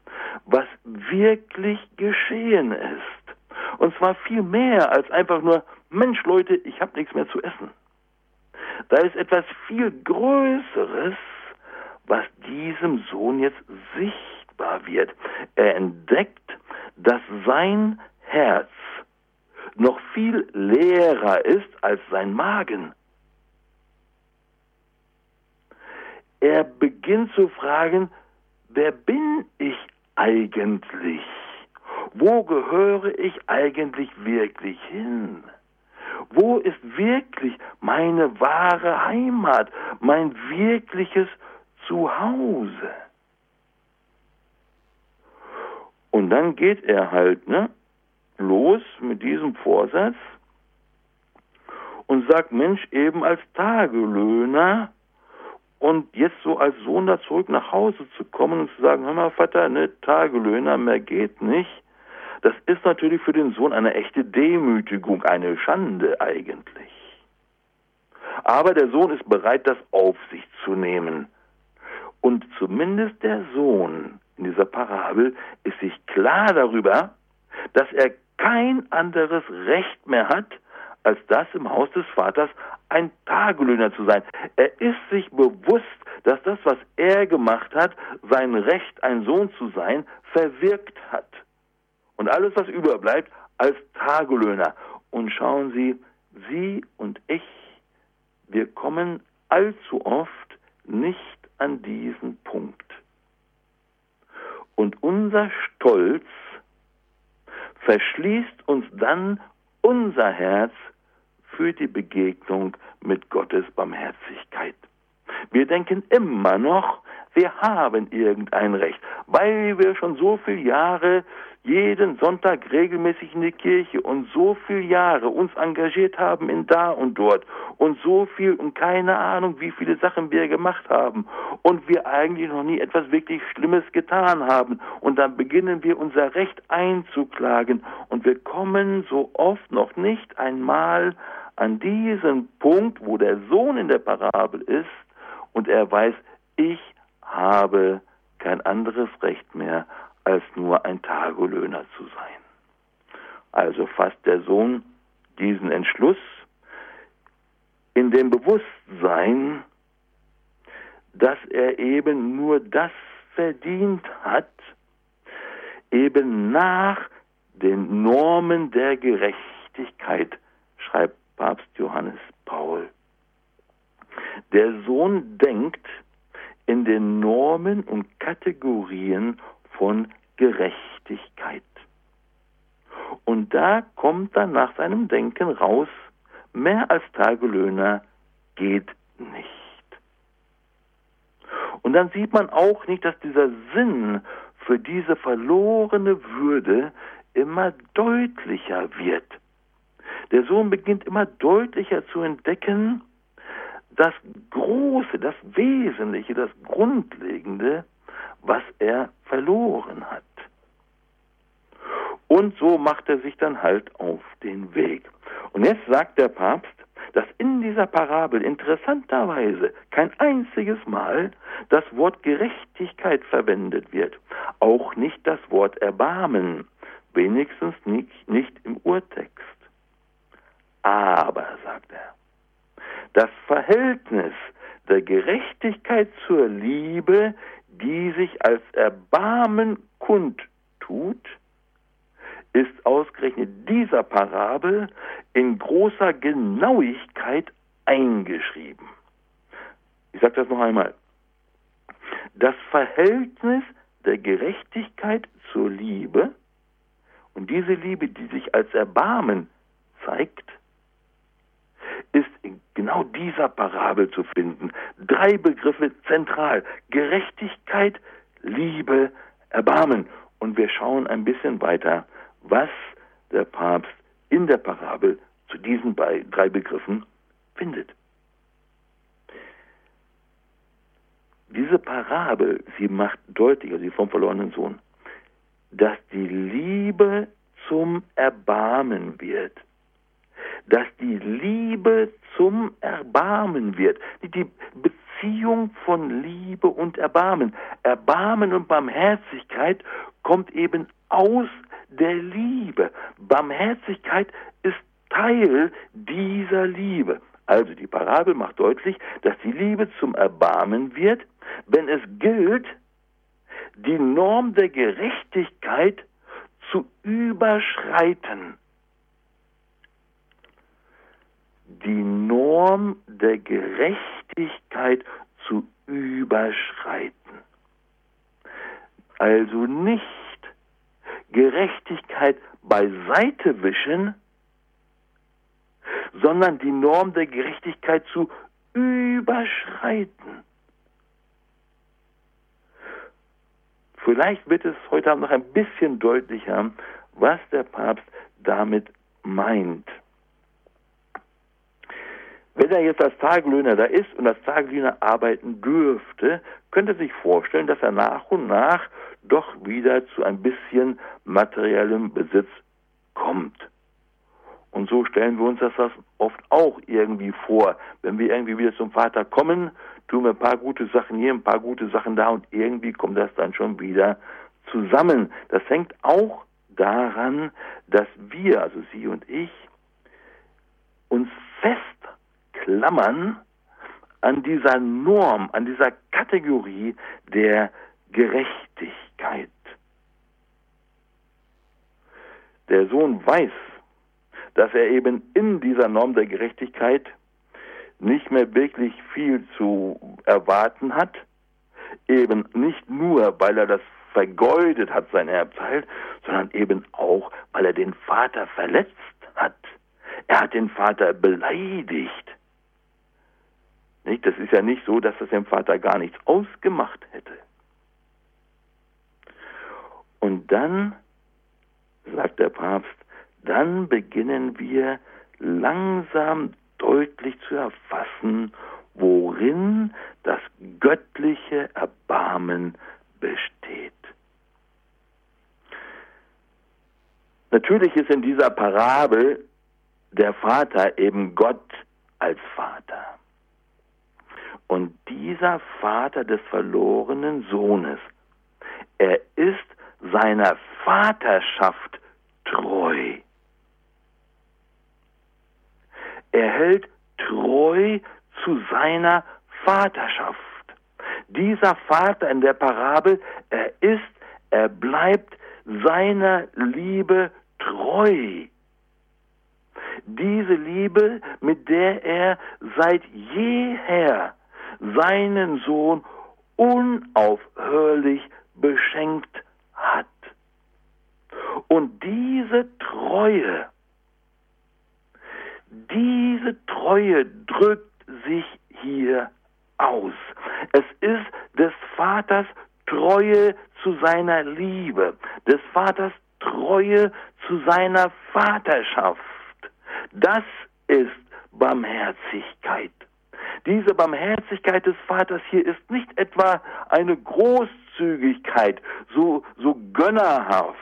was wirklich geschehen ist. Und zwar viel mehr als einfach nur, Mensch Leute, ich habe nichts mehr zu essen. Da ist etwas viel Größeres, was diesem Sohn jetzt sichtbar wird. Er entdeckt, dass sein Herz noch viel leerer ist als sein Magen. Er beginnt zu fragen, wer bin ich eigentlich? Wo gehöre ich eigentlich wirklich hin? Wo ist wirklich meine wahre Heimat, mein wirkliches Zuhause? Und dann geht er halt ne, los mit diesem Vorsatz und sagt, Mensch, eben als Tagelöhner und jetzt so als Sohn da zurück nach Hause zu kommen und zu sagen, hör mal, Vater, ne, Tagelöhner, mehr geht nicht. Das ist natürlich für den Sohn eine echte Demütigung, eine Schande eigentlich. Aber der Sohn ist bereit, das auf sich zu nehmen. Und zumindest der Sohn in dieser Parabel ist sich klar darüber, dass er kein anderes Recht mehr hat, als das im Haus des Vaters ein Tagelöhner zu sein. Er ist sich bewusst, dass das, was er gemacht hat, sein Recht, ein Sohn zu sein, verwirkt hat. Und alles, was überbleibt, als Tagelöhner. Und schauen Sie, Sie und ich, wir kommen allzu oft nicht an diesen Punkt. Und unser Stolz verschließt uns dann unser Herz für die Begegnung mit Gottes Barmherzigkeit. Wir denken immer noch, wir haben irgendein Recht, weil wir schon so viele Jahre jeden Sonntag regelmäßig in die Kirche und so viele Jahre uns engagiert haben in da und dort und so viel und keine Ahnung, wie viele Sachen wir gemacht haben und wir eigentlich noch nie etwas wirklich Schlimmes getan haben. Und dann beginnen wir unser Recht einzuklagen. Und wir kommen so oft noch nicht einmal an diesen Punkt, wo der Sohn in der Parabel ist und er weiß, ich habe kein anderes Recht mehr, als nur ein Tagelöhner zu sein. Also fasst der Sohn diesen Entschluss in dem Bewusstsein, dass er eben nur das verdient hat, eben nach den Normen der Gerechtigkeit, schreibt Papst Johannes Paul. Der Sohn denkt in den Normen und Kategorien von Gerechtigkeit. Und da kommt dann nach seinem Denken raus, mehr als Tagelöhner geht nicht. Und dann sieht man auch nicht, dass dieser Sinn für diese verlorene Würde immer deutlicher wird. Der Sohn beginnt immer deutlicher zu entdecken, das Große, das Wesentliche, das Grundlegende, was er verloren hat. Und so macht er sich dann halt auf den Weg. Und jetzt sagt der Papst, dass in dieser Parabel interessanterweise kein einziges Mal das Wort Gerechtigkeit verwendet wird, auch nicht das Wort Erbarmen, wenigstens nicht, nicht im Urtext. Aber, sagt er, das Verhältnis der Gerechtigkeit zur Liebe, die sich als Erbarmen kundtut, ist ausgerechnet dieser Parabel in großer Genauigkeit eingeschrieben. Ich sage das noch einmal. Das Verhältnis der Gerechtigkeit zur Liebe und diese Liebe, die sich als Erbarmen zeigt, dieser Parabel zu finden. Drei Begriffe zentral. Gerechtigkeit, Liebe, Erbarmen. Und wir schauen ein bisschen weiter, was der Papst in der Parabel zu diesen drei Begriffen findet. Diese Parabel, sie macht deutlich, also die vom verlorenen Sohn, dass die Liebe zum Erbarmen wird. Dass die Liebe zum Erbarmen wird. Die Beziehung von Liebe und Erbarmen. Erbarmen und Barmherzigkeit kommt eben aus der Liebe. Barmherzigkeit ist Teil dieser Liebe. Also die Parabel macht deutlich, dass die Liebe zum Erbarmen wird, wenn es gilt, die Norm der Gerechtigkeit zu überschreiten. Die Norm der Gerechtigkeit zu überschreiten. Also nicht Gerechtigkeit beiseite wischen, sondern die Norm der Gerechtigkeit zu überschreiten. Vielleicht wird es heute Abend noch ein bisschen deutlicher, was der Papst damit meint. Wenn er jetzt als Tagelöhner da ist und als Tagelöhner arbeiten dürfte, könnte er sich vorstellen, dass er nach und nach doch wieder zu ein bisschen materiellem Besitz kommt. Und so stellen wir uns das oft auch irgendwie vor. Wenn wir irgendwie wieder zum Vater kommen, tun wir ein paar gute Sachen hier, ein paar gute Sachen da und irgendwie kommt das dann schon wieder zusammen. Das hängt auch daran, dass wir, also Sie und ich, uns festklammern an dieser Norm, an dieser Kategorie der Gerechtigkeit. Der Sohn weiß, dass er eben in dieser Norm der Gerechtigkeit nicht mehr wirklich viel zu erwarten hat, eben nicht nur, weil er das vergeudet hat, sein Erbteil, sondern eben auch, weil er den Vater verletzt hat. Er hat den Vater beleidigt. Nicht? Das ist ja nicht so, dass das dem Vater gar nichts ausgemacht hätte. Und dann, sagt der Papst, dann beginnen wir langsam deutlich zu erfassen, worin das göttliche Erbarmen besteht. Natürlich ist in dieser Parabel der Vater eben Gott als dieser Vater des verlorenen Sohnes, er ist seiner Vaterschaft treu. Er hält treu zu seiner Vaterschaft. Dieser Vater in der Parabel, er ist, er bleibt seiner Liebe treu. Diese Liebe, mit der er seit jeher seinen Sohn unaufhörlich beschenkt hat. Und diese Treue, diese Treue drückt sich hier aus. Es ist des Vaters Treue zu seiner Liebe, des Vaters Treue zu seiner Vaterschaft. Das ist Barmherzigkeit. Diese Barmherzigkeit des Vaters hier ist nicht etwa eine Großzügigkeit, so, so gönnerhaft.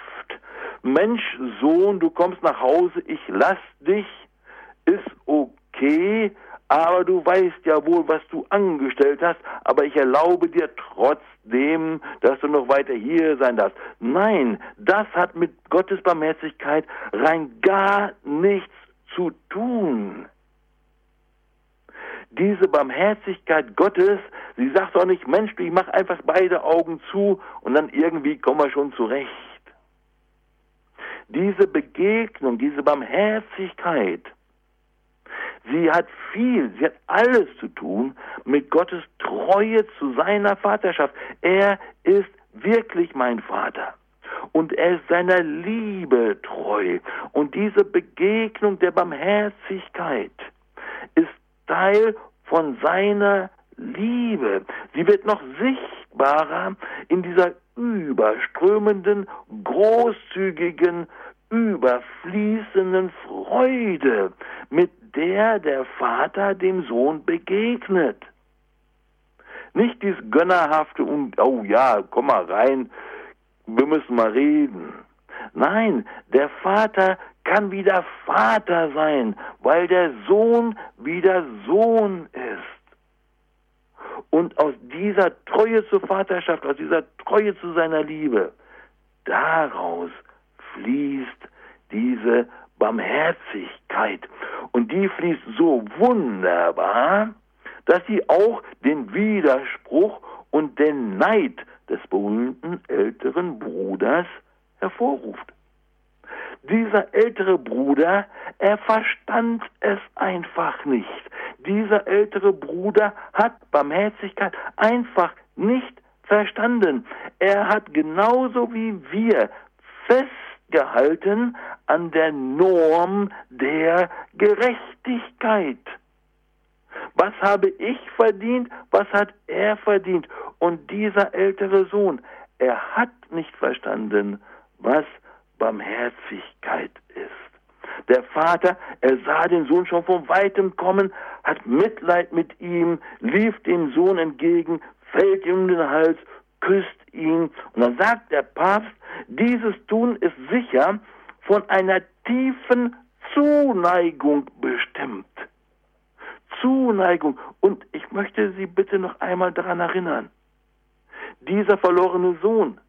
Mensch, Sohn, du kommst nach Hause, ich lass dich, ist okay, aber du weißt ja wohl, was du angestellt hast, aber ich erlaube dir trotzdem, dass du noch weiter hier sein darfst. Nein, das hat mit Gottes Barmherzigkeit rein gar nichts zu tun. Diese Barmherzigkeit Gottes, sie sagt auch nicht, Mensch, ich mach einfach beide Augen zu und dann irgendwie kommen wir schon zurecht. Diese Begegnung, diese Barmherzigkeit, Sie hat viel, sie hat alles zu tun mit Gottes Treue zu seiner Vaterschaft. Er ist wirklich mein Vater. Und er ist seiner Liebe treu. Und diese Begegnung der Barmherzigkeit ist Teil von seiner Liebe. Sie wird noch unfassbarer, in dieser überströmenden, großzügigen, überfließenden Freude, mit der der Vater dem Sohn begegnet. Nicht dieses gönnerhafte und, oh ja, komm mal rein, wir müssen mal reden. Nein, der Vater kann wieder Vater sein, weil der Sohn wieder Sohn ist. Und aus dieser Treue zur Vaterschaft, aus dieser Treue zu seiner Liebe, daraus fließt diese Barmherzigkeit. Und die fließt so wunderbar, dass sie auch den Widerspruch und den Neid des berühmten älteren Bruders hervorruft. Dieser ältere Bruder, er verstand es einfach nicht. Dieser ältere Bruder hat Barmherzigkeit einfach nicht verstanden. Er hat genauso wie wir festgehalten an der Norm der Gerechtigkeit. Was habe ich verdient? Was hat er verdient? Und dieser ältere Sohn, er hat nicht verstanden, was Barmherzigkeit ist. Der Vater, er sah den Sohn schon von weitem kommen, hat Mitleid mit ihm, lief dem Sohn entgegen, fällt ihm um den Hals, küsst ihn. Und dann sagt der Papst, dieses Tun ist sicher von einer tiefen Zuneigung bestimmt. Zuneigung. Und ich möchte Sie bitte noch einmal daran erinnern. Dieser verlorene Sohn,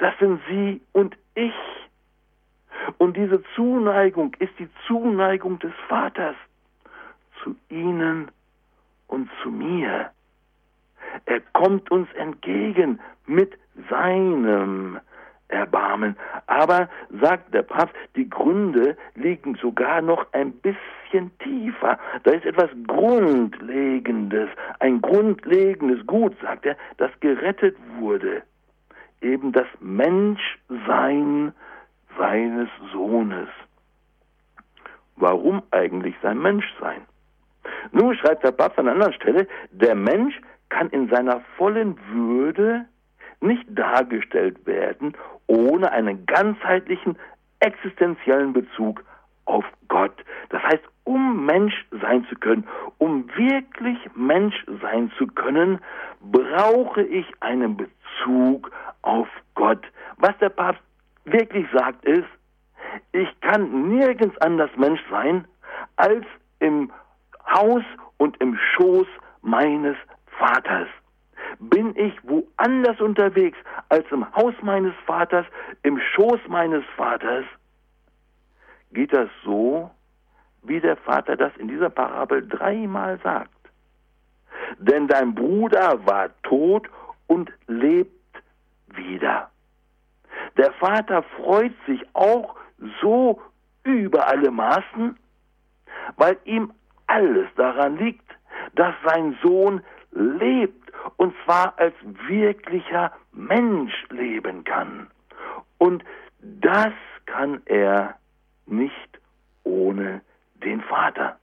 das sind Sie und ich. Und diese Zuneigung ist die Zuneigung des Vaters zu Ihnen und zu mir. Er kommt uns entgegen mit seinem Erbarmen. Aber, sagt der Papst, die Gründe liegen sogar noch ein bisschen tiefer. Da ist etwas Grundlegendes, ein grundlegendes Gut, sagt er, das gerettet wurde. Eben das Menschsein seines Sohnes. Warum eigentlich sein Menschsein? Nun schreibt der Papst an einer anderen Stelle, der Mensch kann in seiner vollen Würde nicht dargestellt werden ohne einen ganzheitlichen existenziellen Bezug auf Gott. Das heißt, um Mensch sein zu können, um wirklich Mensch sein zu können, brauche ich einen Bezug auf Gott. Was der Papst wirklich sagt ist, ich kann nirgends anders Mensch sein, als im Haus und im Schoß meines Vaters bin ich woanders unterwegs als im Haus meines Vaters, im Schoß meines Vaters, geht das so, wie der Vater das in dieser Parabel dreimal sagt. Denn dein Bruder war tot und lebt wieder. Der Vater freut sich auch so über alle Maßen, weil ihm alles daran liegt, dass sein Sohn lebt und zwar als wirklicher Mensch leben kann. Und das kann er nicht ohne den Vater.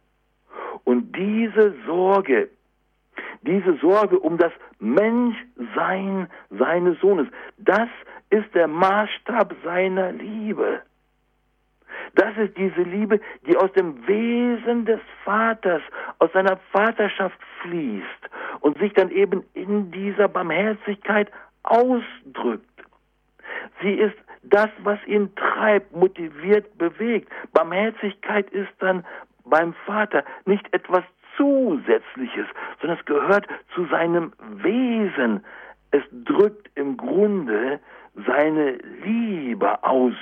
Und diese Sorge, diese Sorge um das Menschsein seines Sohnes, das ist der Maßstab seiner Liebe. Das ist diese Liebe, die aus dem Wesen des Vaters, aus seiner Vaterschaft fließt und sich dann eben in dieser Barmherzigkeit ausdrückt. Sie ist das, was ihn treibt, motiviert, bewegt. Barmherzigkeit ist dann beim Vater nicht etwas Zusätzliches, sondern es gehört zu seinem Wesen. Es drückt im Grunde seine Liebe aus.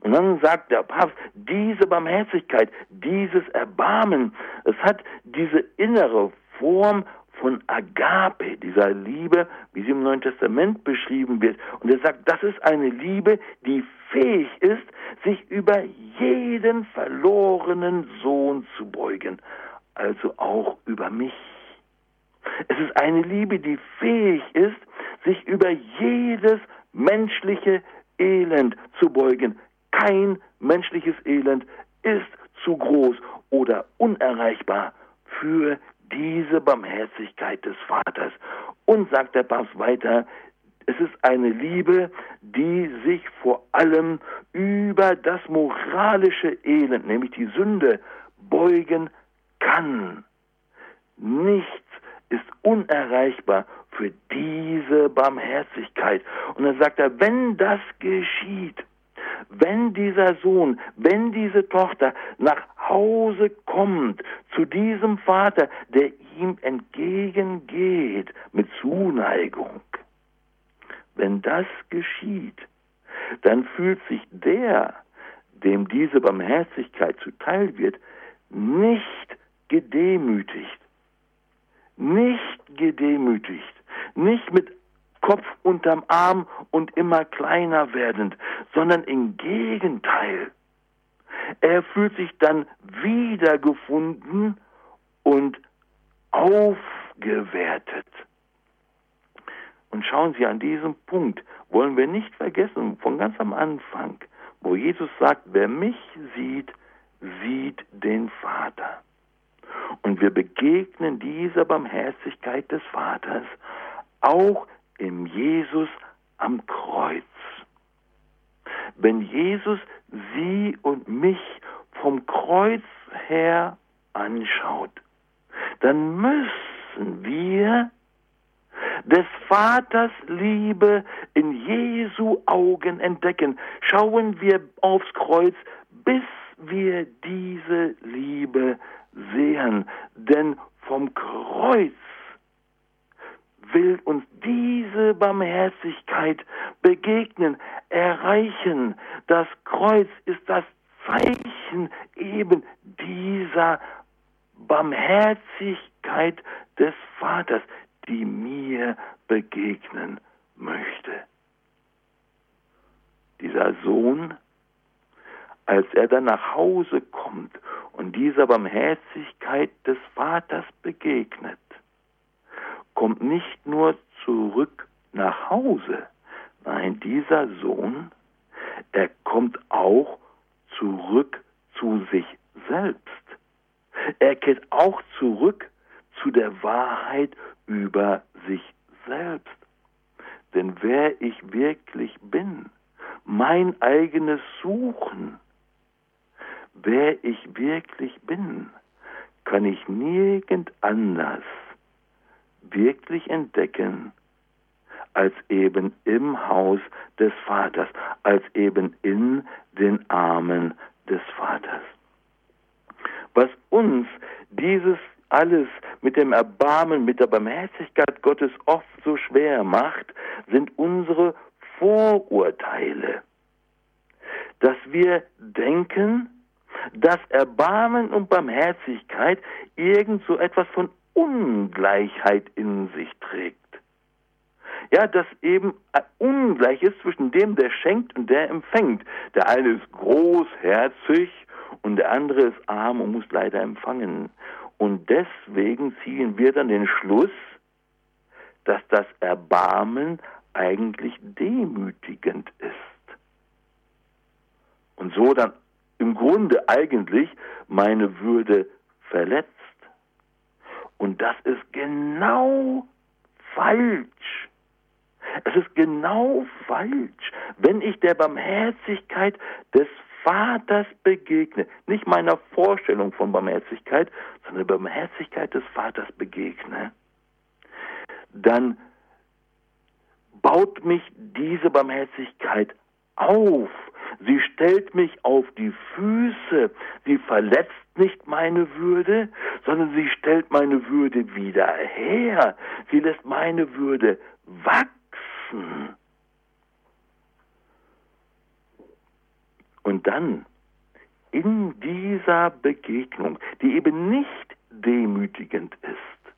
Und dann sagt der Papst, diese Barmherzigkeit, dieses Erbarmen, es hat diese innere Form von Agape, dieser Liebe, wie sie im Neuen Testament beschrieben wird. Und er sagt, das ist eine Liebe, die fähig ist, sich über jeden verlorenen Sohn zu beugen, also auch über mich. Es ist eine Liebe, die fähig ist, sich über jedes menschliche Elend zu beugen. Kein menschliches Elend ist zu groß oder unerreichbar für diese Barmherzigkeit des Vaters. Und sagt der Papst weiter, es ist eine Liebe, die sich vor allem über das moralische Elend, nämlich die Sünde, beugen kann. Nichts ist unerreichbar für diese Barmherzigkeit. Und dann sagt er, wenn das geschieht, wenn dieser Sohn, wenn diese Tochter nach Hause kommt zu diesem Vater, der ihm entgegengeht mit Zuneigung, wenn das geschieht, dann fühlt sich der, dem diese Barmherzigkeit zuteil wird, nicht gedemütigt, nicht gedemütigt, nicht mit Kopf unterm Arm und immer kleiner werdend, sondern im Gegenteil. Er fühlt sich dann wiedergefunden und aufgewertet. Und schauen Sie, an diesem Punkt wollen wir nicht vergessen, von ganz am Anfang, wo Jesus sagt, wer mich sieht, sieht den Vater. Und wir begegnen dieser Barmherzigkeit des Vaters auch im Jesus am Kreuz. Wenn Jesus Sie und mich vom Kreuz her anschaut, dann müssen wir des Vaters Liebe in Jesu Augen entdecken. Schauen wir aufs Kreuz, bis wir diese Liebe sehen. Denn vom Kreuz will uns diese Barmherzigkeit begegnen, erreichen. Das Kreuz ist das Zeichen eben dieser Barmherzigkeit des Vaters, die mir begegnen möchte. Dieser Sohn, als er dann nach Hause kommt und dieser Barmherzigkeit des Vaters begegnet, kommt nicht nur zurück nach Hause, nein, dieser Sohn, er kommt auch zurück zu sich selbst. Er kehrt auch zurück zu der Wahrheit über sich selbst. Denn wer ich wirklich bin, mein eigenes Suchen, wer ich wirklich bin, kann ich nirgend anders wirklich entdecken, als eben im Haus des Vaters, als eben in den Armen des Vaters. Was uns dieses alles mit dem Erbarmen, mit der Barmherzigkeit Gottes oft so schwer macht, sind unsere Vorurteile. Dass wir denken, dass Erbarmen und Barmherzigkeit irgend so etwas von Ungleichheit in sich trägt. Ja, dass eben ungleich ist zwischen dem, der schenkt und der empfängt. Der eine ist großherzig und der andere ist arm und muss leider empfangen. Und deswegen ziehen wir dann den Schluss, dass das Erbarmen eigentlich demütigend ist. Und so dann im Grunde eigentlich meine Würde verletzt. Und das ist genau falsch. Es ist genau falsch, wenn ich der Barmherzigkeit des Vaters begegne, nicht meiner Vorstellung von Barmherzigkeit, sondern der Barmherzigkeit des Vaters begegne, dann baut mich diese Barmherzigkeit auf. Sie stellt mich auf die Füße. Sie verletzt nicht meine Würde, sondern sie stellt meine Würde wieder her. Sie lässt meine Würde wachsen. Und dann in dieser Begegnung, die eben nicht demütigend ist,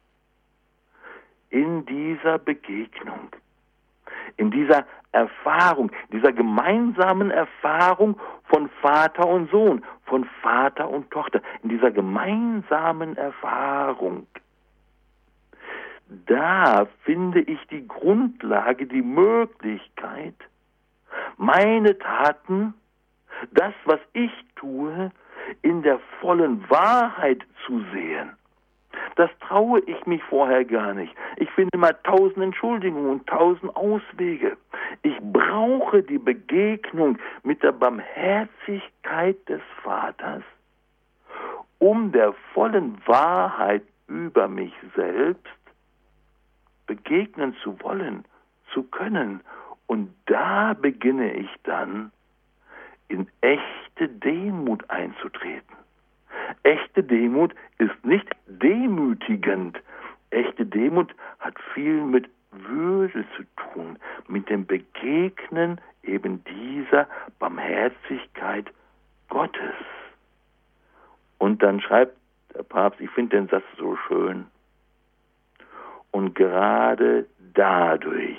in dieser Begegnung, in dieser Erfahrung, dieser gemeinsamen Erfahrung von Vater und Sohn, von Vater und Tochter, in dieser gemeinsamen Erfahrung, da finde ich die Grundlage, die Möglichkeit, meine Taten, das, was ich tue, in der vollen Wahrheit zu sehen. Das traue ich mich vorher gar nicht. Ich finde mal tausend Entschuldigungen und tausend Auswege. Ich brauche die Begegnung mit der Barmherzigkeit des Vaters, um der vollen Wahrheit über mich selbst begegnen zu wollen, zu können. Und da beginne ich dann in echte Demut einzutreten. Echte Demut ist nicht demütigend. Echte Demut hat viel mit Würde zu tun, mit dem Begegnen eben dieser Barmherzigkeit Gottes. Und dann schreibt der Papst, ich finde den Satz so schön, und gerade dadurch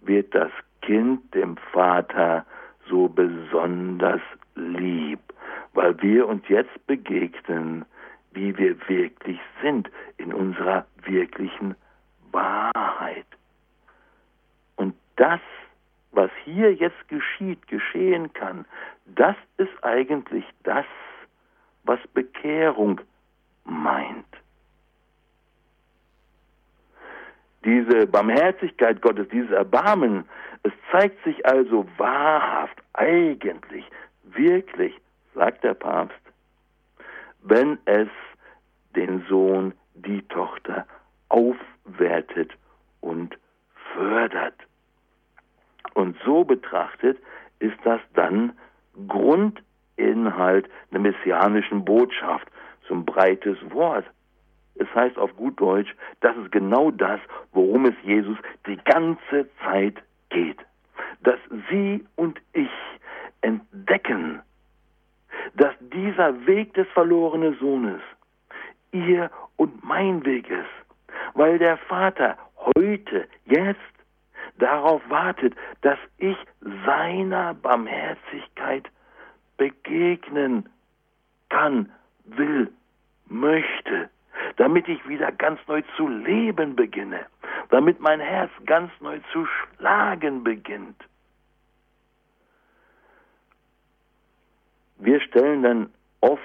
wird das Kind dem Vater so besonders lieb, weil wir uns jetzt begegnen, wie wir wirklich sind, in unserer wirklichen Wahrheit. Und das, was hier jetzt geschieht, geschehen kann, das ist eigentlich das, was Bekehrung meint. Diese Barmherzigkeit Gottes, dieses Erbarmen, es zeigt sich also wahrhaft, eigentlich, wirklich, sagt der Papst, wenn es den Sohn, die Tochter aufwertet und fördert. Und so betrachtet ist das dann Grundinhalt der messianischen Botschaft, so ein breites Wort. Es heißt auf gut Deutsch, das ist genau das, worum es Jesus die ganze Zeit geht. Dass Sie und ich entdecken, dass dieser Weg des verlorenen Sohnes ihr und mein Weg ist, weil der Vater heute, jetzt darauf wartet, dass ich seiner Barmherzigkeit begegnen kann, will, möchte damit ich wieder ganz neu zu leben beginne, damit mein Herz ganz neu zu schlagen beginnt. Wir stellen dann oft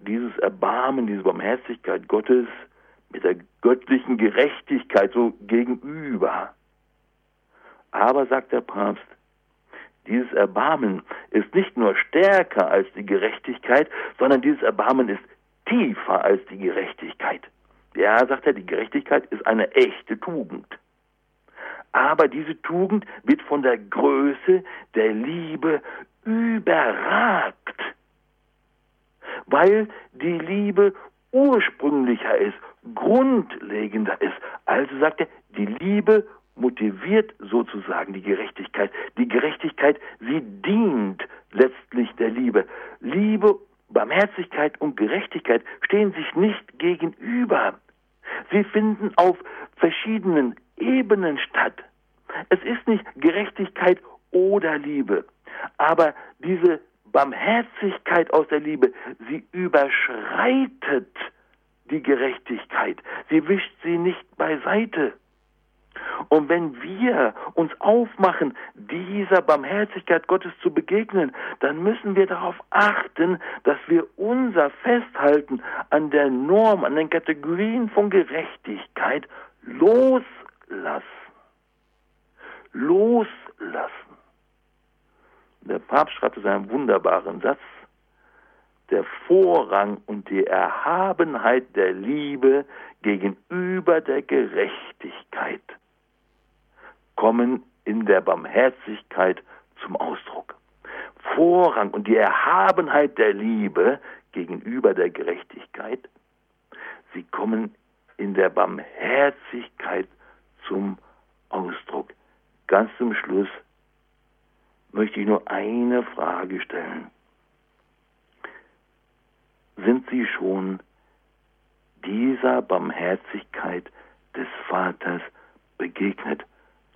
dieses Erbarmen, diese Barmherzigkeit Gottes mit der göttlichen Gerechtigkeit so gegenüber. Aber, sagt der Papst, dieses Erbarmen ist nicht nur stärker als die Gerechtigkeit, sondern dieses Erbarmen ist tiefer als die Gerechtigkeit. Ja, sagt er, die Gerechtigkeit ist eine echte Tugend. Aber diese Tugend wird von der Größe der Liebe überragt, weil die Liebe ursprünglicher ist, grundlegender ist. Also sagt er, die Liebe motiviert sozusagen die Gerechtigkeit. Die Gerechtigkeit, sie dient letztlich der Liebe. Liebe, Barmherzigkeit und Gerechtigkeit stehen sich nicht gegenüber. Sie finden auf verschiedenen Ebenen statt. Es ist nicht Gerechtigkeit oder Liebe, aber diese Barmherzigkeit aus der Liebe, sie überschreitet die Gerechtigkeit. Sie wischt sie nicht beiseite. Und wenn wir uns aufmachen, dieser Barmherzigkeit Gottes zu begegnen, dann müssen wir darauf achten, dass wir unser Festhalten an der Norm, an den Kategorien von Gerechtigkeit loslassen. Loslassen. Der Papst schreibt es wunderbaren Satz. Der Vorrang und die Erhabenheit der Liebe gegenüber der Gerechtigkeit kommen in der Barmherzigkeit zum Ausdruck. Vorrang und die Erhabenheit der Liebe gegenüber der Gerechtigkeit, sie kommen in der Barmherzigkeit zum Ausdruck. Ganz zum Schluss möchte ich nur eine Frage stellen. Sind Sie schon dieser Barmherzigkeit des Vaters begegnet?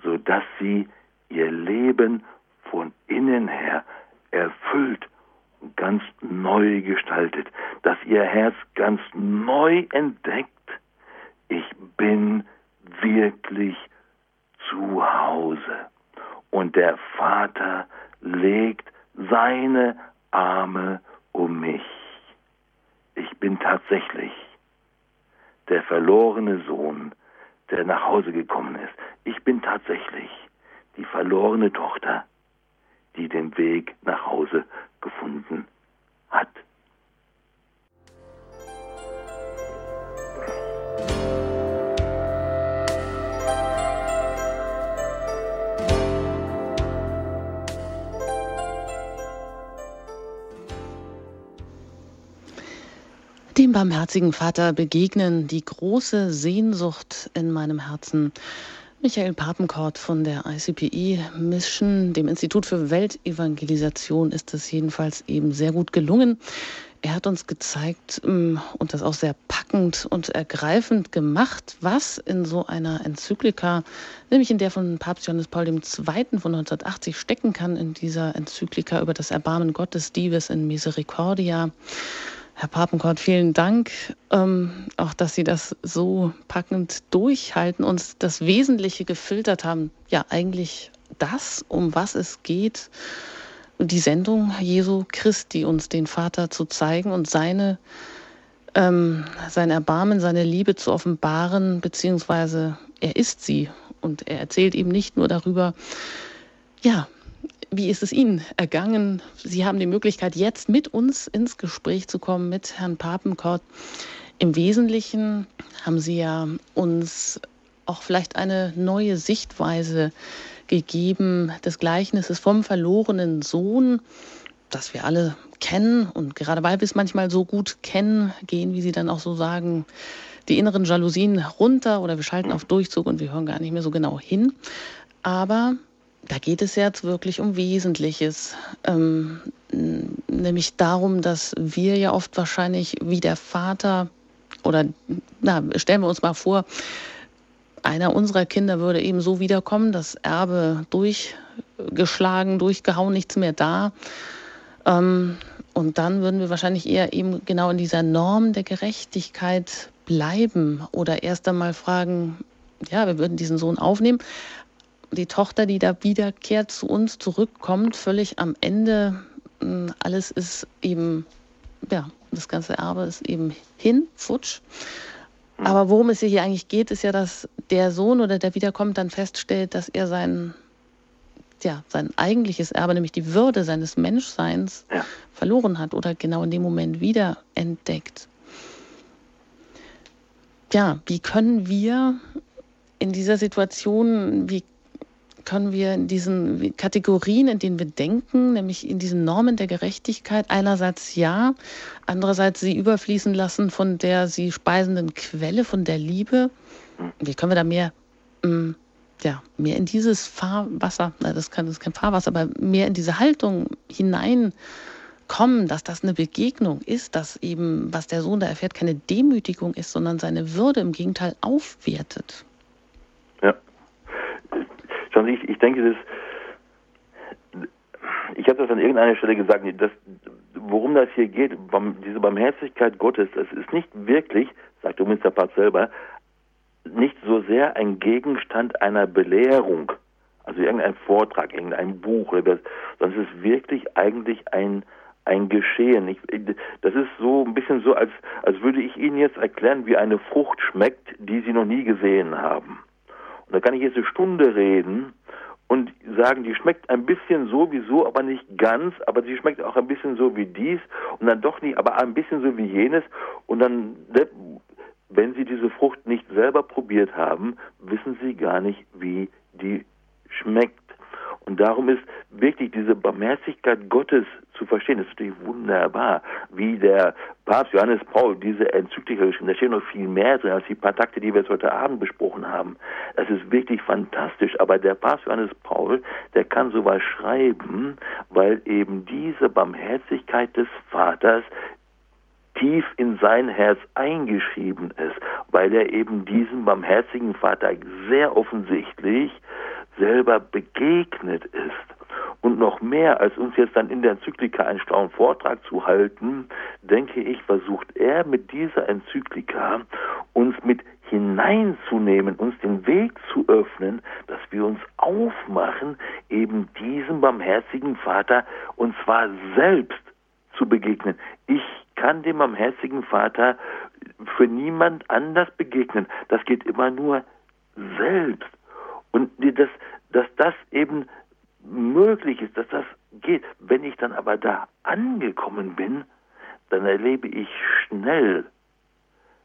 sodass sie ihr Leben von innen her erfüllt und ganz neu gestaltet, dass ihr Herz ganz neu entdeckt, ich bin wirklich zu Hause. Und der Vater legt seine Arme um mich. Ich bin tatsächlich der verlorene Sohn, der nach Hause gekommen ist. Ich bin tatsächlich die verlorene Tochter, die den Weg barmherzigen Vater begegnen die große Sehnsucht in meinem Herzen. Michael Papenkort von der ICPE Mission, dem Institut für Weltevangelisation, ist es jedenfalls eben sehr gut gelungen. Er hat uns gezeigt mm, und das auch sehr packend und ergreifend gemacht, was in so einer Enzyklika, nämlich in der von Papst Johannes Paul II. von 1980 stecken kann, in dieser Enzyklika über das Erbarmen Gottes, Dives in Misericordia. Herr Papenkort, vielen Dank, ähm, auch dass Sie das so packend durchhalten, und das Wesentliche gefiltert haben. Ja, eigentlich das, um was es geht, die Sendung Jesu Christi, uns den Vater zu zeigen und seine, ähm, sein Erbarmen, seine Liebe zu offenbaren, beziehungsweise er ist sie und er erzählt eben nicht nur darüber, ja, wie ist es Ihnen ergangen? Sie haben die Möglichkeit, jetzt mit uns ins Gespräch zu kommen, mit Herrn Papenkort. Im Wesentlichen haben Sie ja uns auch vielleicht eine neue Sichtweise gegeben des Gleichnisses vom verlorenen Sohn, das wir alle kennen. Und gerade weil wir es manchmal so gut kennen, gehen, wie Sie dann auch so sagen, die inneren Jalousien runter oder wir schalten auf Durchzug und wir hören gar nicht mehr so genau hin. Aber da geht es jetzt wirklich um Wesentliches, ähm, nämlich darum, dass wir ja oft wahrscheinlich wie der Vater oder na, stellen wir uns mal vor, einer unserer Kinder würde eben so wiederkommen, das Erbe durchgeschlagen, durchgehauen, nichts mehr da. Ähm, und dann würden wir wahrscheinlich eher eben genau in dieser Norm der Gerechtigkeit bleiben oder erst einmal fragen, ja, wir würden diesen Sohn aufnehmen, die Tochter, die da wiederkehrt, zu uns zurückkommt, völlig am Ende. Hm, alles ist eben, ja, das ganze Erbe ist eben hin, futsch. Aber worum es hier eigentlich geht, ist ja, dass der Sohn oder der wiederkommt dann feststellt, dass er sein, ja, sein eigentliches Erbe, nämlich die Würde seines Menschseins, ja. verloren hat oder genau in dem Moment wieder entdeckt. Ja, wie können wir in dieser Situation, wie können wir in diesen Kategorien, in denen wir denken, nämlich in diesen Normen der Gerechtigkeit, einerseits ja, andererseits sie überfließen lassen von der sie speisenden Quelle, von der Liebe. Wie können wir da mehr, mm, ja, mehr in dieses Fahrwasser, das, kann, das ist kein Fahrwasser, aber mehr in diese Haltung hineinkommen, dass das eine Begegnung ist, dass eben, was der Sohn da erfährt, keine Demütigung ist, sondern seine Würde im Gegenteil aufwertet. Schauen ich, ich denke, das, ich habe das an irgendeiner Stelle gesagt, das, worum das hier geht, diese Barmherzigkeit Gottes, das ist nicht wirklich, sagt übrigens der Papst selber, nicht so sehr ein Gegenstand einer Belehrung, also irgendein Vortrag, irgendein Buch, sondern es ist wirklich eigentlich ein, ein Geschehen. Ich, das ist so ein bisschen so, als, als würde ich Ihnen jetzt erklären, wie eine Frucht schmeckt, die Sie noch nie gesehen haben. Und da kann ich jetzt eine Stunde reden und sagen, die schmeckt ein bisschen so wie so, aber nicht ganz, aber sie schmeckt auch ein bisschen so wie dies und dann doch nicht, aber ein bisschen so wie jenes. Und dann, ne, wenn Sie diese Frucht nicht selber probiert haben, wissen Sie gar nicht, wie die schmeckt. Und darum ist wirklich diese Barmherzigkeit Gottes zu verstehen. Das ist natürlich wunderbar, wie der Papst Johannes Paul diese Enzyklika geschrieben Da steht noch viel mehr drin als die paar Takte, die wir jetzt heute Abend besprochen haben. Das ist wirklich fantastisch. Aber der Papst Johannes Paul, der kann sowas schreiben, weil eben diese Barmherzigkeit des Vaters tief in sein Herz eingeschrieben ist, weil er eben diesem barmherzigen Vater sehr offensichtlich selber begegnet ist. Und noch mehr als uns jetzt dann in der Enzyklika einen schlauen Vortrag zu halten, denke ich, versucht er mit dieser Enzyklika uns mit hineinzunehmen, uns den Weg zu öffnen, dass wir uns aufmachen, eben diesem barmherzigen Vater und zwar selbst zu begegnen. Ich kann dem barmherzigen Vater für niemand anders begegnen. Das geht immer nur selbst. Und dass, dass das eben möglich ist, dass das geht. Wenn ich dann aber da angekommen bin, dann erlebe ich schnell,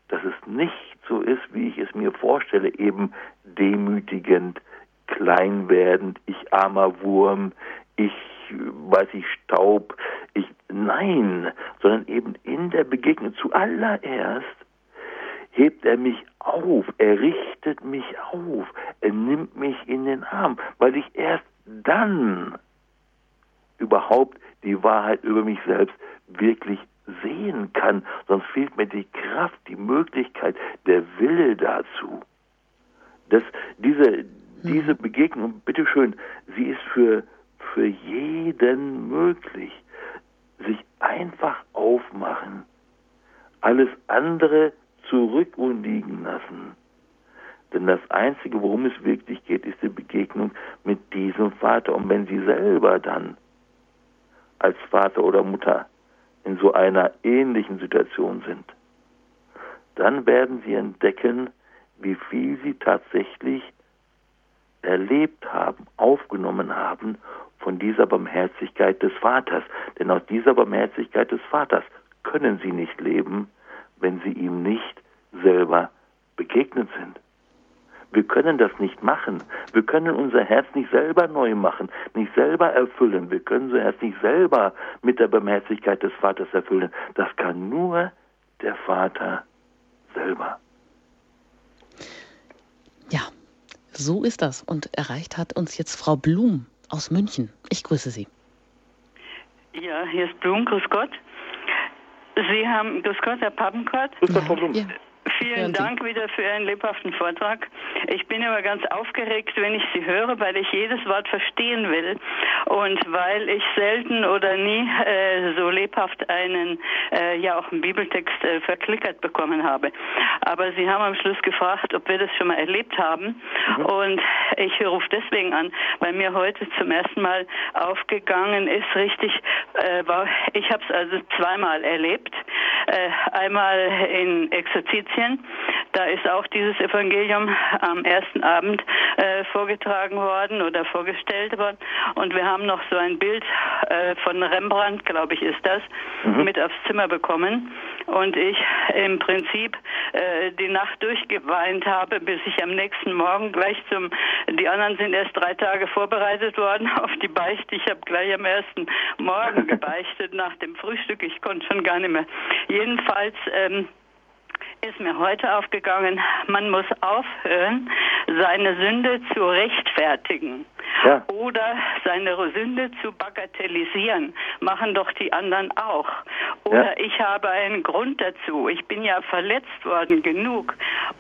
dass es nicht so ist, wie ich es mir vorstelle, eben demütigend, klein werdend, ich armer Wurm, ich weiß ich Staub, ich nein, sondern eben in der Begegnung zuallererst hebt er mich auf, er richtet mich auf, er nimmt mich in den Arm, weil ich erst dann überhaupt die Wahrheit über mich selbst wirklich sehen kann, sonst fehlt mir die Kraft, die Möglichkeit, der Wille dazu. Dass diese, diese Begegnung, bitteschön, sie ist für, für jeden möglich. Sich einfach aufmachen, alles andere zurück liegen lassen. Denn das Einzige, worum es wirklich geht, ist die Begegnung mit diesem Vater. Und wenn Sie selber dann als Vater oder Mutter in so einer ähnlichen Situation sind, dann werden Sie entdecken, wie viel Sie tatsächlich erlebt haben, aufgenommen haben von dieser Barmherzigkeit des Vaters. Denn aus dieser Barmherzigkeit des Vaters können Sie nicht leben, wenn Sie ihm nicht selber begegnet sind. Wir können das nicht machen. Wir können unser Herz nicht selber neu machen, nicht selber erfüllen. Wir können unser Herz nicht selber mit der Barmherzigkeit des Vaters erfüllen. Das kann nur der Vater selber. Ja, so ist das. Und erreicht hat uns jetzt Frau Blum aus München. Ich grüße Sie. Ja, hier ist Blum, grüß Gott. Sie haben, grüß Gott, Herr Pappenkort. Grüß Gott, Frau Blum. Ja. Vielen Dank wieder für Ihren lebhaften Vortrag. Ich bin aber ganz aufgeregt, wenn ich Sie höre, weil ich jedes Wort verstehen will und weil ich selten oder nie äh, so lebhaft einen, äh, ja auch einen Bibeltext äh, verklickert bekommen habe. Aber Sie haben am Schluss gefragt, ob wir das schon mal erlebt haben mhm. und ich rufe deswegen an, weil mir heute zum ersten Mal aufgegangen ist, richtig, äh, ich habe es also zweimal erlebt. Äh, einmal in Exerzitien, da ist auch dieses Evangelium am ersten Abend äh, vorgetragen worden oder vorgestellt worden. Und wir haben noch so ein Bild äh, von Rembrandt, glaube ich, ist das, mhm. mit aufs Zimmer bekommen. Und ich im Prinzip äh, die Nacht durchgeweint habe, bis ich am nächsten Morgen gleich zum, die anderen sind erst drei Tage vorbereitet worden auf die Beichte. Ich habe gleich am ersten Morgen gebeichtet nach dem Frühstück. Ich konnte schon gar nicht mehr. Jedenfalls ähm, ist mir heute aufgegangen, man muss aufhören, seine Sünde zu rechtfertigen. Ja. Oder seine Sünde zu bagatellisieren, machen doch die anderen auch. Oder ja. ich habe einen Grund dazu. Ich bin ja verletzt worden genug.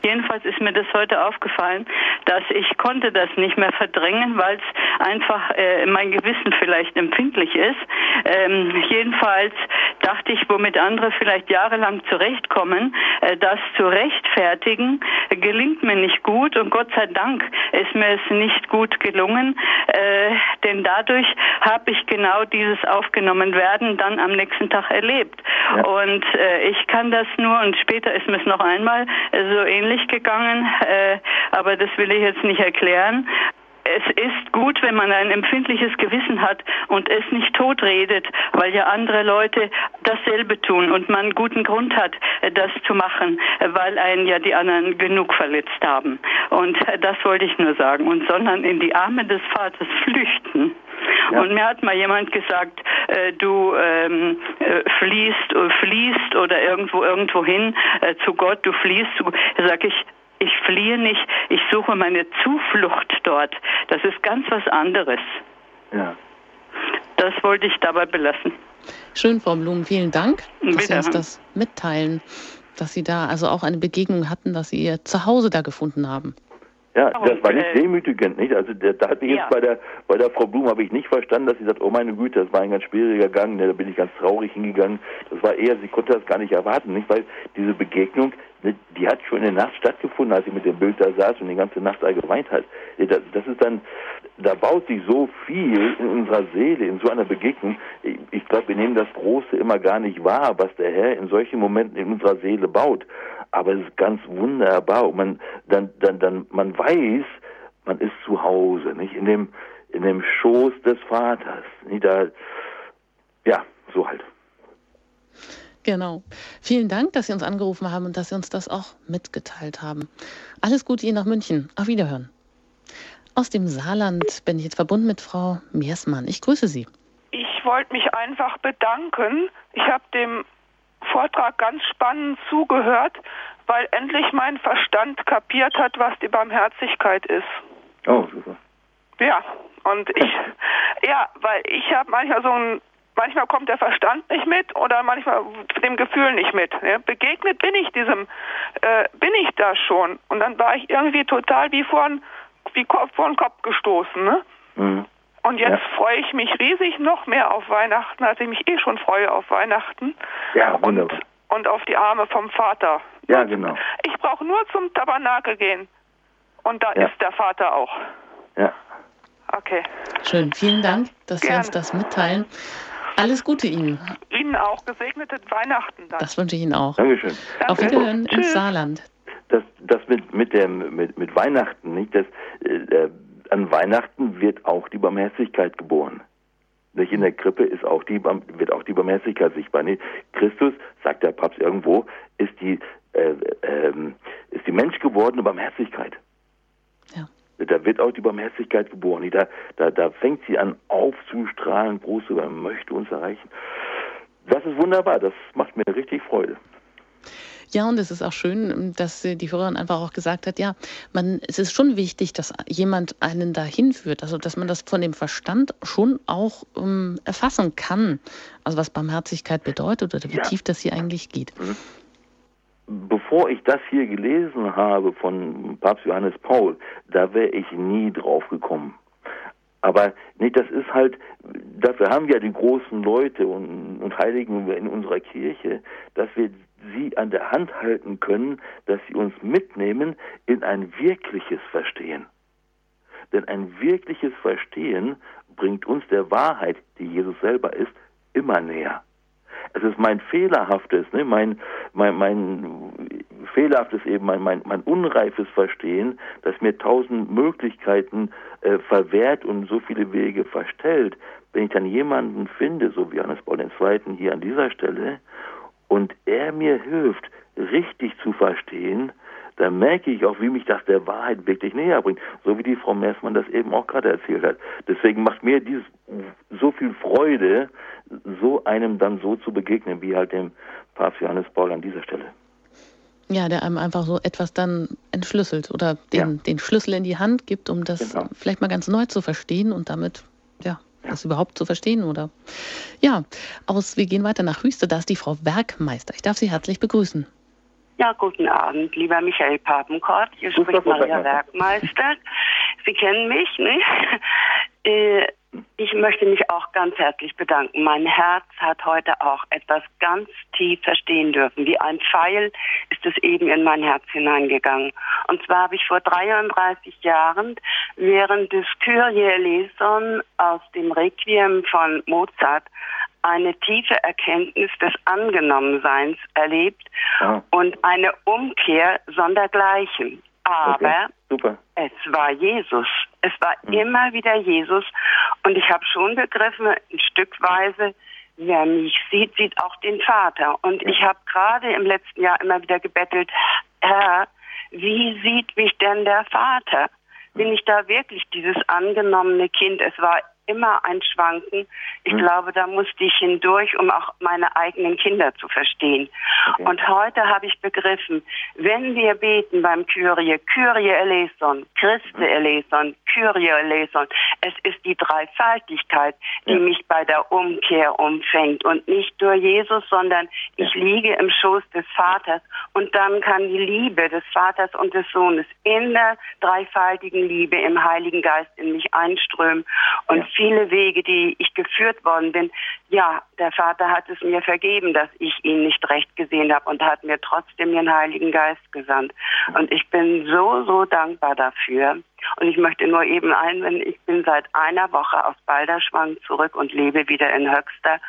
Jedenfalls ist mir das heute aufgefallen, dass ich konnte das nicht mehr verdrängen, weil es einfach äh, mein Gewissen vielleicht empfindlich ist. Ähm, jedenfalls dachte ich, womit andere vielleicht jahrelang zurechtkommen, äh, das zu rechtfertigen, äh, gelingt mir nicht gut und Gott sei Dank ist mir es nicht gut gelungen, äh, denn dadurch habe ich genau dieses aufgenommen werden dann am nächsten Tag erlebt. Ja. Und äh, ich kann das nur, und später ist mir es noch einmal äh, so ähnlich gegangen, äh, aber das will ich jetzt nicht erklären es ist gut, wenn man ein empfindliches Gewissen hat und es nicht totredet, weil ja andere Leute dasselbe tun und man guten Grund hat, das zu machen, weil einen ja die anderen genug verletzt haben. Und das wollte ich nur sagen. Und sondern in die Arme des Vaters flüchten. Ja. Und mir hat mal jemand gesagt, äh, du ähm, äh, fließt, äh, fließt oder irgendwo irgendwo hin äh, zu Gott, du fließt zu. Sag ich, ich fliehe nicht, ich suche meine Zuflucht dort. Das ist ganz was anderes. Ja. Das wollte ich dabei belassen. Schön, Frau Blum, vielen Dank, dass Bitte. Sie uns das mitteilen, dass Sie da also auch eine Begegnung hatten, dass Sie Ihr Zuhause da gefunden haben. Ja, das war nicht demütigend, nicht? Also da hatte ich ja. jetzt bei der bei der Frau Blum habe ich nicht verstanden, dass sie sagt, oh meine Güte, das war ein ganz schwieriger Gang, ne, da bin ich ganz traurig hingegangen. Das war eher, sie konnte das gar nicht erwarten, nicht? Weil diese Begegnung, ne, die in der Nacht stattgefunden, als sie mit dem Bild da saß und die ganze Nacht da geweint hat. Das, ist dann, da baut sich so viel in unserer Seele, in so einer Begegnung. Ich, ich glaube, wir nehmen das Große immer gar nicht wahr, was der Herr in solchen Momenten in unserer Seele baut. Aber es ist ganz wunderbar. Und man, dann, dann, dann, man weiß, man ist zu Hause, nicht? In dem, in dem Schoß des Vaters. Nicht? Da, ja, so halt. Genau. Vielen Dank, dass Sie uns angerufen haben und dass Sie uns das auch mitgeteilt haben. Alles Gute Ihnen nach München. Auf Wiederhören. Aus dem Saarland bin ich jetzt verbunden mit Frau Meersmann. Ich grüße Sie. Ich wollte mich einfach bedanken. Ich habe dem Vortrag ganz spannend zugehört, weil endlich mein Verstand kapiert hat, was die Barmherzigkeit ist. Oh, super. Ja, und ich, ja, weil ich habe manchmal so ein manchmal kommt der Verstand nicht mit oder manchmal dem Gefühl nicht mit. Ja. Begegnet bin ich diesem, äh, bin ich da schon. Und dann war ich irgendwie total wie vor, wie vor den Kopf gestoßen. Ne? Mhm. Und jetzt ja. freue ich mich riesig noch mehr auf Weihnachten, als ich mich eh schon freue auf Weihnachten. Ja, wunderbar. Und, und auf die Arme vom Vater. Ja, genau. Ich brauche nur zum Tabernakel gehen. Und da ja. ist der Vater auch. Ja. Okay. Schön, vielen Dank, dass Gerne. Sie uns das mitteilen. Alles Gute Ihnen. Ihnen auch gesegnete Weihnachten. Dann. Das wünsche ich Ihnen auch. Dankeschön. Auf Wiederhören im Saarland. Das, das mit, mit, dem, mit, mit Weihnachten, nicht? Das, äh, äh, an Weihnachten wird auch die Barmherzigkeit geboren. Nicht in der Krippe ist auch die, wird auch die Barmherzigkeit sichtbar. Nicht? Christus, sagt der Papst irgendwo, ist die, äh, äh, ist die menschgewordene Barmherzigkeit. Da wird auch die Barmherzigkeit geboren. Da, da, da fängt sie an aufzustrahlen, groß über möchte uns erreichen. Das ist wunderbar, das macht mir richtig Freude. Ja, und es ist auch schön, dass die Hörerin einfach auch gesagt hat, ja, man, es ist schon wichtig, dass jemand einen dahin führt, also dass man das von dem Verstand schon auch um, ähm, erfassen kann, also was Barmherzigkeit bedeutet oder wie ja. tief das hier eigentlich geht. Mhm bevor ich das hier gelesen habe von Papst Johannes Paul, da wäre ich nie drauf gekommen. Aber nicht, das ist halt, dafür haben wir ja die großen Leute und, und Heiligen in unserer Kirche, dass wir sie an der Hand halten können, dass sie uns mitnehmen in ein wirkliches Verstehen. Denn ein wirkliches Verstehen bringt uns der Wahrheit, die Jesus selber ist, immer näher es ist mein fehlerhaftes, ne, mein, mein, mein fehlerhaftes eben, mein, mein, mein unreifes Verstehen, das mir tausend Möglichkeiten äh, verwehrt und so viele Wege verstellt. Wenn ich dann jemanden finde, so wie Johannes Paul II. hier an dieser Stelle, und er mir hilft, richtig zu verstehen, dann merke ich auch, wie mich das der Wahrheit wirklich näher bringt, so wie die Frau Messmann das eben auch gerade erzählt hat. Deswegen macht mir dieses so viel Freude, so einem dann so zu begegnen, wie halt dem Papst Johannes Paul an dieser Stelle. Ja, der einem einfach so etwas dann entschlüsselt oder den, ja. den Schlüssel in die Hand gibt, um das genau. vielleicht mal ganz neu zu verstehen und damit, ja, ja, das überhaupt zu verstehen, oder? Ja, aus, wir gehen weiter nach Hüste, da ist die Frau Werkmeister. Ich darf Sie herzlich begrüßen. Ja, guten Abend, lieber Michael Papenkort. Hier spricht Maria Werkmeister. Sie kennen mich, ne? Äh, ich möchte mich auch ganz herzlich bedanken. Mein Herz hat heute auch etwas ganz tief verstehen dürfen. Wie ein Pfeil ist es eben in mein Herz hineingegangen. Und zwar habe ich vor 33 Jahren während des Kyrie eleison aus dem Requiem von Mozart eine tiefe Erkenntnis des Angenommenseins erlebt ja. und eine Umkehr sondergleichen. Aber okay. es war Jesus. Es war mhm. immer wieder Jesus. Und ich habe schon begriffen, ein Stückweise, wer mich sieht, sieht auch den Vater. Und ja. ich habe gerade im letzten Jahr immer wieder gebettelt, Herr, wie sieht mich denn der Vater? Bin ich da wirklich dieses angenommene Kind? Es war immer ein Schwanken. Ich hm. glaube, da musste ich hindurch, um auch meine eigenen Kinder zu verstehen. Okay. Und heute habe ich begriffen, wenn wir beten beim Kyrie, Kyrie eleison, Christe hm. eleison, Kyrie eleison, es ist die Dreifaltigkeit, die ja. mich bei der Umkehr umfängt und nicht nur Jesus, sondern ja. ich liege im Schoß des Vaters und dann kann die Liebe des Vaters und des Sohnes in der dreifaltigen Liebe im Heiligen Geist in mich einströmen und viele Wege, die ich geführt worden bin. Ja, der Vater hat es mir vergeben, dass ich ihn nicht recht gesehen habe und hat mir trotzdem den Heiligen Geist gesandt. Und ich bin so, so dankbar dafür. Und ich möchte nur eben einwenden, ich bin seit einer Woche aus Balderschwang zurück und lebe wieder in Höxter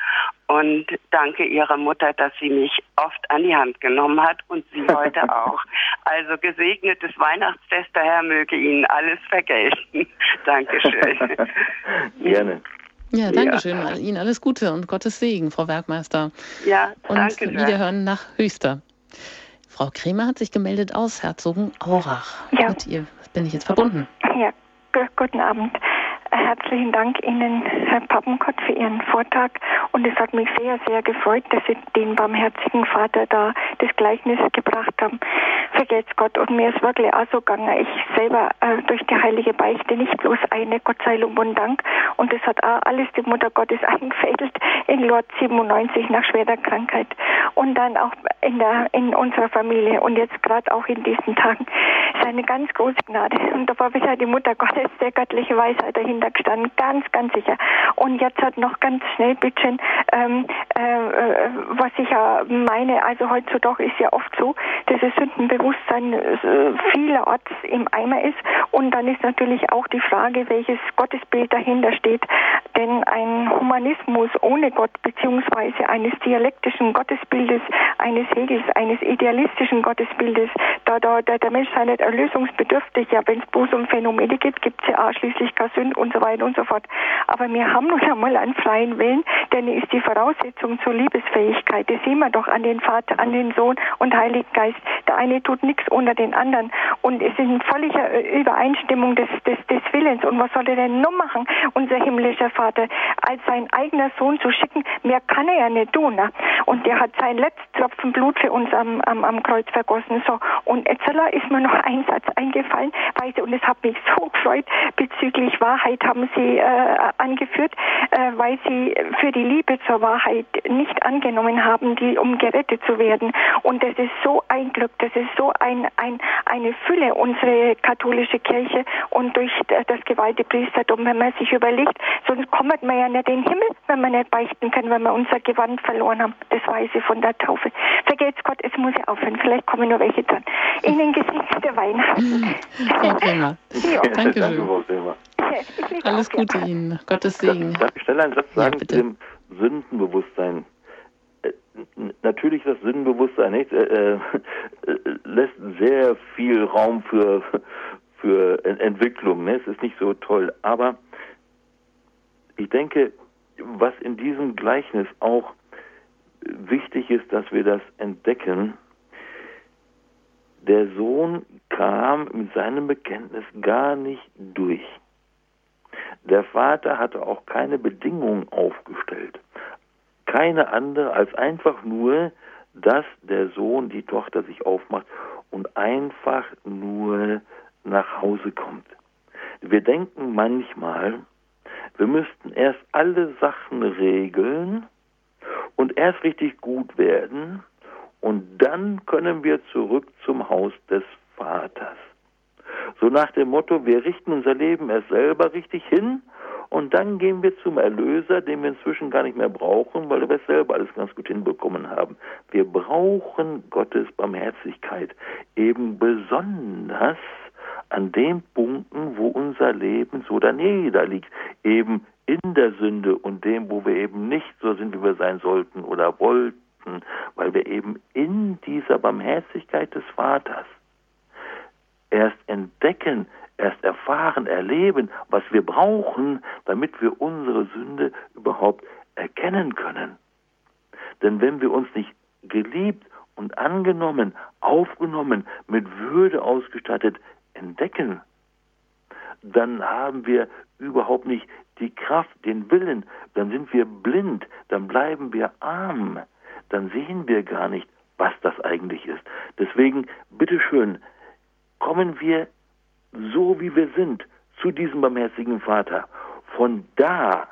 und danke Ihrer Mutter, dass sie mich oft an die Hand genommen hat und Sie heute auch. Also gesegnetes Weihnachtsfest, der Herr möge Ihnen alles vergelten. Dankeschön. Gerne. Ja, danke schön. Ja. Ihnen alles Gute und Gottes Segen, Frau Werkmeister. Ja, und danke. Und Wiederhören nach Höchster. Frau Kremer hat sich gemeldet aus Herzogenaurach. Ja. Mit ihr bin ich jetzt verbunden. Ja, guten Abend. Herzlichen Dank Ihnen, Herr Pappenkott, für Ihren Vortrag. Und es hat mich sehr, sehr gefreut, dass Sie den barmherzigen Vater da das Gleichnis gebracht haben. Vergelt's Gott. Und mir ist wirklich auch so gegangen. Ich selber äh, durch die heilige Beichte nicht bloß eine, Gott sei Lob und Dank. Und das hat auch alles die Mutter Gottes eingefädelt in Lord 97 nach schwerer Krankheit. Und dann auch in, der, in unserer Familie und jetzt gerade auch in diesen Tagen. Es ist eine ganz große Gnade. Und da war bisher die Mutter Gottes, der göttliche Weisheit dahinter dahinter gestanden, ganz, ganz sicher. Und jetzt hat noch ganz schnell, bitte, ähm, äh, äh, was ich ja meine, also heutzutage ist ja oft so, dass das Sündenbewusstsein äh, vielerorts im Eimer ist. Und dann ist natürlich auch die Frage, welches Gottesbild dahinter steht. Denn ein Humanismus ohne Gott, beziehungsweise eines dialektischen Gottesbildes, eines Hegels, eines idealistischen Gottesbildes, da, da, da der Mensch sei nicht erlösungsbedürftig, ja, wenn es bloß um Phänomene gibt, gibt es ja ausschließlich keine Sünde und so weiter und so fort. Aber wir haben nun einmal einen freien Willen, denn er ist die Voraussetzung zur Liebesfähigkeit. Das sehen wir doch an den Vater, an den Sohn und Heiligen Geist. Der eine tut nichts unter den anderen. Und es ist in völliger äh, Übereinstimmung des, des, des Willens. Und was soll er denn noch machen, unser himmlischer Vater, als sein eigener Sohn zu schicken? Mehr kann er ja nicht tun. Ne? Und der hat sein letztes Tropfen Blut für uns am, am, am Kreuz vergossen. So. Und jetzt ist mir noch ein Satz eingefallen, weil, und es hat mich so gefreut bezüglich Wahrheit haben Sie äh, angeführt, äh, weil Sie für die Liebe zur Wahrheit nicht angenommen haben, die um gerettet zu werden. Und das ist so ein Glück, das ist so ein, ein, eine Fülle, unsere katholische Kirche und durch das gewalte Priestertum, wenn man sich überlegt, sonst kommt man ja nicht in den Himmel, wenn man nicht beichten kann, wenn wir unser Gewand verloren haben. Das weiß ich von der Taufe. Vergelt's Gott, es muss ja aufhören. Vielleicht kommen nur welche dran. Ihnen gesegnete Weihnachten. Frau Bremer. Ja. Danke schön. Alles Gute Ihnen. Gottes Segen. Darf ich schnell einen Satz sagen ja, zu dem Sündenbewusstsein? Äh, natürlich das Sündenbewusstsein nicht, äh, äh, lässt sehr viel Raum für, für Entwicklung. Ne? Es ist nicht so toll. Aber ich denke, was in diesem Gleichnis auch wichtig ist, dass wir das entdecken, der Sohn kam mit seinem Bekenntnis gar nicht durch. Der Vater hatte auch keine Bedingungen aufgestellt. Keine andere als einfach nur, dass der Sohn, die Tochter sich aufmacht und einfach nur nach Hause kommt. Wir denken manchmal, wir müssten erst alle Sachen regeln und erst richtig gut werden und dann können wir zurück zum Haus des Vaters. So nach dem Motto, wir richten unser Leben erst selber richtig hin und dann gehen wir zum Erlöser, den wir inzwischen gar nicht mehr brauchen, weil wir es selber alles ganz gut hinbekommen haben. Wir brauchen Gottes Barmherzigkeit eben besonders an den Punkten, wo unser Leben so daneben liegt, eben in der Sünde und dem, wo wir eben nicht so sind, wie wir sein sollten oder wollten, weil wir eben in dieser Barmherzigkeit des Vaters erst entdecken, erst erfahren, erleben, was wir brauchen, damit wir unsere Sünde überhaupt erkennen können. Denn wenn wir uns nicht geliebt und angenommen, aufgenommen, mit Würde ausgestattet entdecken, dann haben wir überhaupt nicht die Kraft, den Willen, dann sind wir blind, dann bleiben wir arm, dann sehen wir gar nicht, was das eigentlich ist. Deswegen, bitteschön, kommen wir so wie wir sind zu diesem barmherzigen Vater. Von da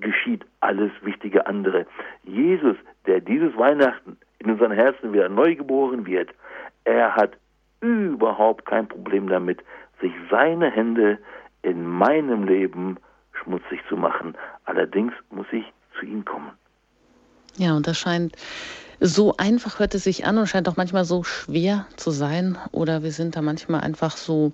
geschieht alles wichtige andere. Jesus, der dieses Weihnachten in unseren Herzen wieder neu geboren wird, er hat überhaupt kein Problem damit, sich seine Hände in meinem Leben schmutzig zu machen. Allerdings muss ich zu ihm kommen. Ja, und das scheint so einfach hört es sich an und scheint auch manchmal so schwer zu sein. Oder wir sind da manchmal einfach so,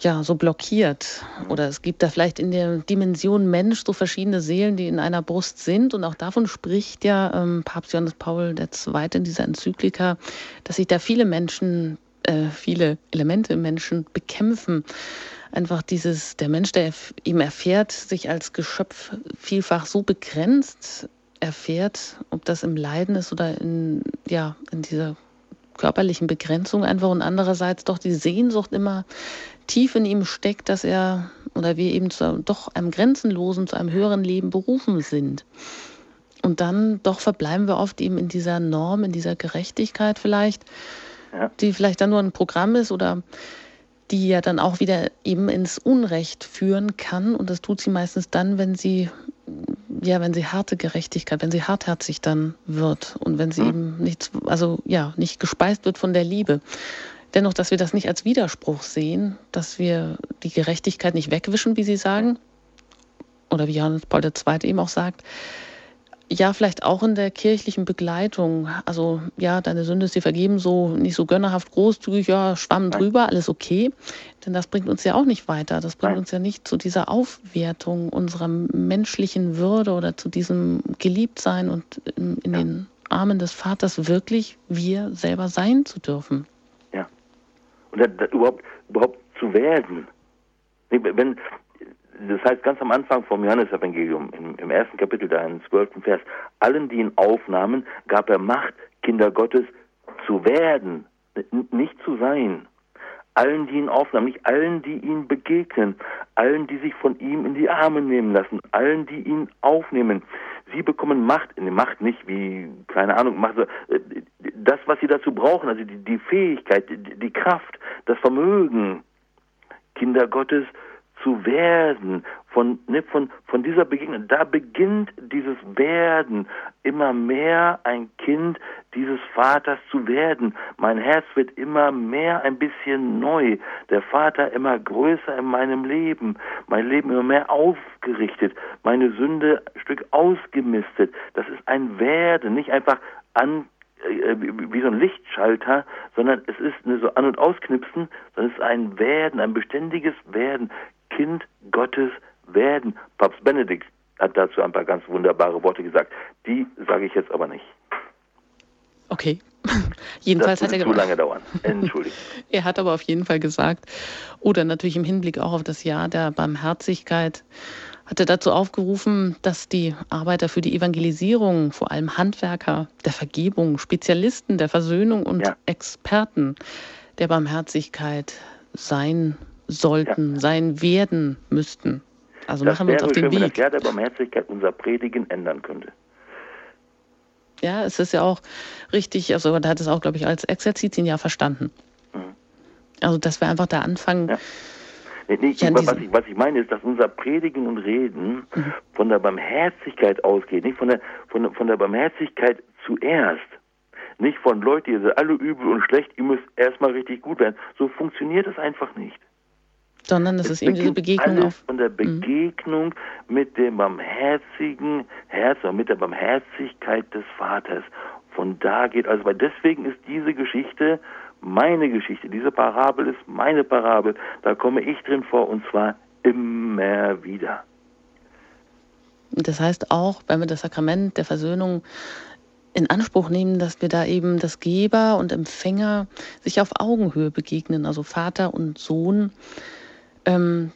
ja, so blockiert. Oder es gibt da vielleicht in der Dimension Mensch so verschiedene Seelen, die in einer Brust sind. Und auch davon spricht ja ähm, Papst Johannes Paul II. in dieser Enzyklika, dass sich da viele Menschen, äh, viele Elemente im Menschen bekämpfen einfach dieses, der Mensch, der ihm erfährt, sich als Geschöpf vielfach so begrenzt erfährt, ob das im Leiden ist oder in, ja, in dieser körperlichen Begrenzung einfach und andererseits doch die Sehnsucht immer tief in ihm steckt, dass er oder wir eben zu doch einem grenzenlosen, zu einem höheren Leben berufen sind. Und dann doch verbleiben wir oft eben in dieser Norm, in dieser Gerechtigkeit vielleicht, ja. die vielleicht dann nur ein Programm ist oder die ja dann auch wieder eben ins Unrecht führen kann. Und das tut sie meistens dann, wenn sie, ja, wenn sie harte Gerechtigkeit, wenn sie hartherzig dann wird und wenn sie mhm. eben nicht, also ja, nicht gespeist wird von der Liebe. Dennoch, dass wir das nicht als Widerspruch sehen, dass wir die Gerechtigkeit nicht wegwischen, wie Sie sagen, oder wie Johannes Paul II. eben auch sagt, ja, vielleicht auch in der kirchlichen Begleitung. Also ja, deine Sünde ist dir vergeben, so nicht so gönnerhaft großzügig, ja, schwamm drüber, alles okay. Denn das bringt uns ja auch nicht weiter. Das bringt Nein. uns ja nicht zu dieser Aufwertung unserer menschlichen Würde oder zu diesem Geliebtsein und in, in ja. den Armen des Vaters wirklich wir selber sein zu dürfen. Ja. Und da, da überhaupt, überhaupt zu werden. Wenn, das heißt ganz am Anfang vom Johannesevangelium, im, im ersten Kapitel, da im zwölften Vers, allen, die ihn aufnahmen, gab er Macht, Kinder Gottes zu werden, nicht zu sein. Allen, die ihn aufnahmen, nicht allen, die ihn begegnen, allen, die sich von ihm in die Arme nehmen lassen, allen, die ihn aufnehmen. Sie bekommen Macht, der Macht nicht wie, keine Ahnung, Macht, äh, das, was sie dazu brauchen, also die, die Fähigkeit, die, die Kraft, das Vermögen, Kinder Gottes zu werden, von, ne, von, von dieser Begegnung, da beginnt dieses Werden, immer mehr ein Kind dieses Vaters zu werden. Mein Herz wird immer mehr ein bisschen neu, der Vater immer größer in meinem Leben, mein Leben immer mehr aufgerichtet, meine Sünde ein Stück ausgemistet. Das ist ein Werden, nicht einfach an äh, wie so ein Lichtschalter, sondern es ist eine so An- und Ausknipsen, sondern es ist ein Werden, ein beständiges Werden. Kind Gottes werden. Papst Benedikt hat dazu ein paar ganz wunderbare Worte gesagt. Die sage ich jetzt aber nicht. Okay. Jedenfalls das hat er zu lange dauern. Entschuldigung. er hat aber auf jeden Fall gesagt, oder natürlich im Hinblick auch auf das Jahr der Barmherzigkeit, hat er dazu aufgerufen, dass die Arbeiter für die Evangelisierung, vor allem Handwerker der Vergebung, Spezialisten der Versöhnung und ja. Experten der Barmherzigkeit sein sollten, ja. sein werden müssten. Also das machen wir uns auf den schön, Weg. Wenn das Jahr der Barmherzigkeit unser Predigen ändern könnte. Ja, es ist ja auch richtig, also da hat es auch, glaube ich, als Exerzitien ja verstanden. Mhm. Also, dass wir einfach da anfangen. Ja. Nee, nee, ja, was, ich, was, ich, meine ist, dass unser Predigen und Reden mhm. von der Barmherzigkeit ausgeht, nicht von der, von, von der Barmherzigkeit zuerst. Nicht von Leuten, die sind alle übel und schlecht, ihr müsst erstmal richtig gut werden. So funktioniert es einfach nicht. Sondern es ist eben diese Begegnung alles von der mhm. Begegnung mhm. mit dem barmherzigen Herz und mit der Barmherzigkeit des Vaters. Von da geht also, weil deswegen ist diese Geschichte meine Geschichte. Diese Parabel ist meine Parabel. Da komme ich drin vor und zwar immer wieder. Das heißt auch, wenn wir das Sakrament der Versöhnung in Anspruch nehmen, dass wir da eben das Geber und Empfänger sich auf Augenhöhe begegnen, also Vater und Sohn, ähm,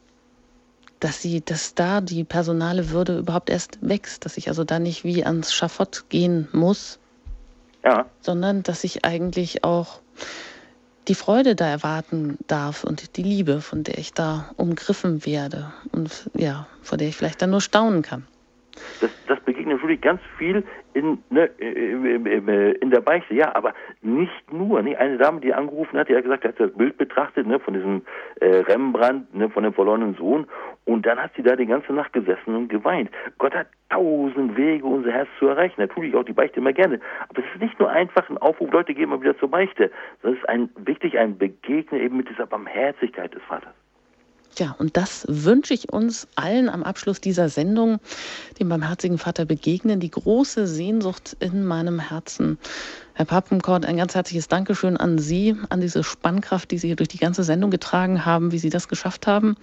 dass sie, dass da die personale Würde überhaupt erst wächst, dass ich also da nicht wie ans Schafott gehen muss, ja. sondern dass ich eigentlich auch die Freude da erwarten darf und die Liebe, von der ich da umgriffen werde und ja, vor der ich vielleicht dann nur staunen kann. Das, das begegnet natürlich ganz viel in, ne, in der Beichte, ja, aber nicht nur. Ne? Eine Dame, die angerufen hat, die hat gesagt, sie hat das Bild betrachtet ne, von diesem äh, Rembrandt, ne, von dem verlorenen Sohn, und dann hat sie da die ganze Nacht gesessen und geweint. Gott hat tausend Wege, unser Herz zu erreichen. Natürlich auch die Beichte immer gerne. Aber es ist nicht nur einfach ein Aufruf, Leute, gehen mal wieder zur Beichte, es ist ein, wirklich ein Begegnen eben mit dieser Barmherzigkeit des Vaters. Ja, und das wünsche ich uns allen am Abschluss dieser Sendung, dem barmherzigen Vater begegnen, die große Sehnsucht in meinem Herzen. Herr Pappenkort, ein ganz herzliches Dankeschön an Sie, an diese Spannkraft, die Sie durch die ganze Sendung getragen haben, wie Sie das geschafft haben.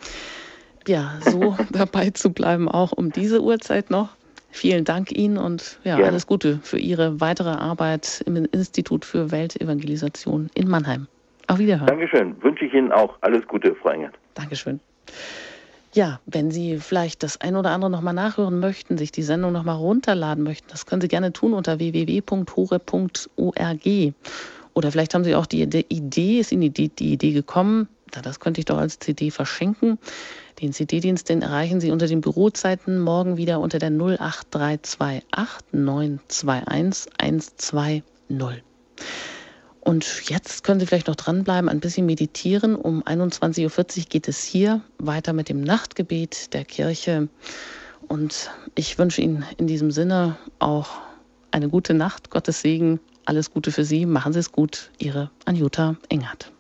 Ja, so dabei zu bleiben, auch um diese Uhrzeit noch. Vielen Dank Ihnen und ja, alles Gute für Ihre weitere Arbeit im Institut für Weltevangelisation in Mannheim. Auf Wiederhören. Dankeschön. Wünsche ich Ihnen auch alles Gute, Frau Engert. Dankeschön. Ja, wenn Sie vielleicht das ein oder andere nochmal nachhören möchten, sich die Sendung nochmal runterladen möchten, das können Sie gerne tun unter www.hore.org. Oder vielleicht haben Sie auch die Idee, ist Ihnen die, die Idee gekommen, das könnte ich doch als CD verschenken. Den CD-Dienst, den erreichen Sie unter den Bürozeiten morgen wieder unter der 08328 921 120. Und jetzt können Sie vielleicht noch dranbleiben, ein bisschen meditieren. Um 21.40 Uhr geht es hier weiter mit dem Nachtgebet der Kirche. Und ich wünsche Ihnen in diesem Sinne auch eine gute Nacht, Gottes Segen, alles Gute für Sie, machen Sie es gut. Ihre Anjuta Engert.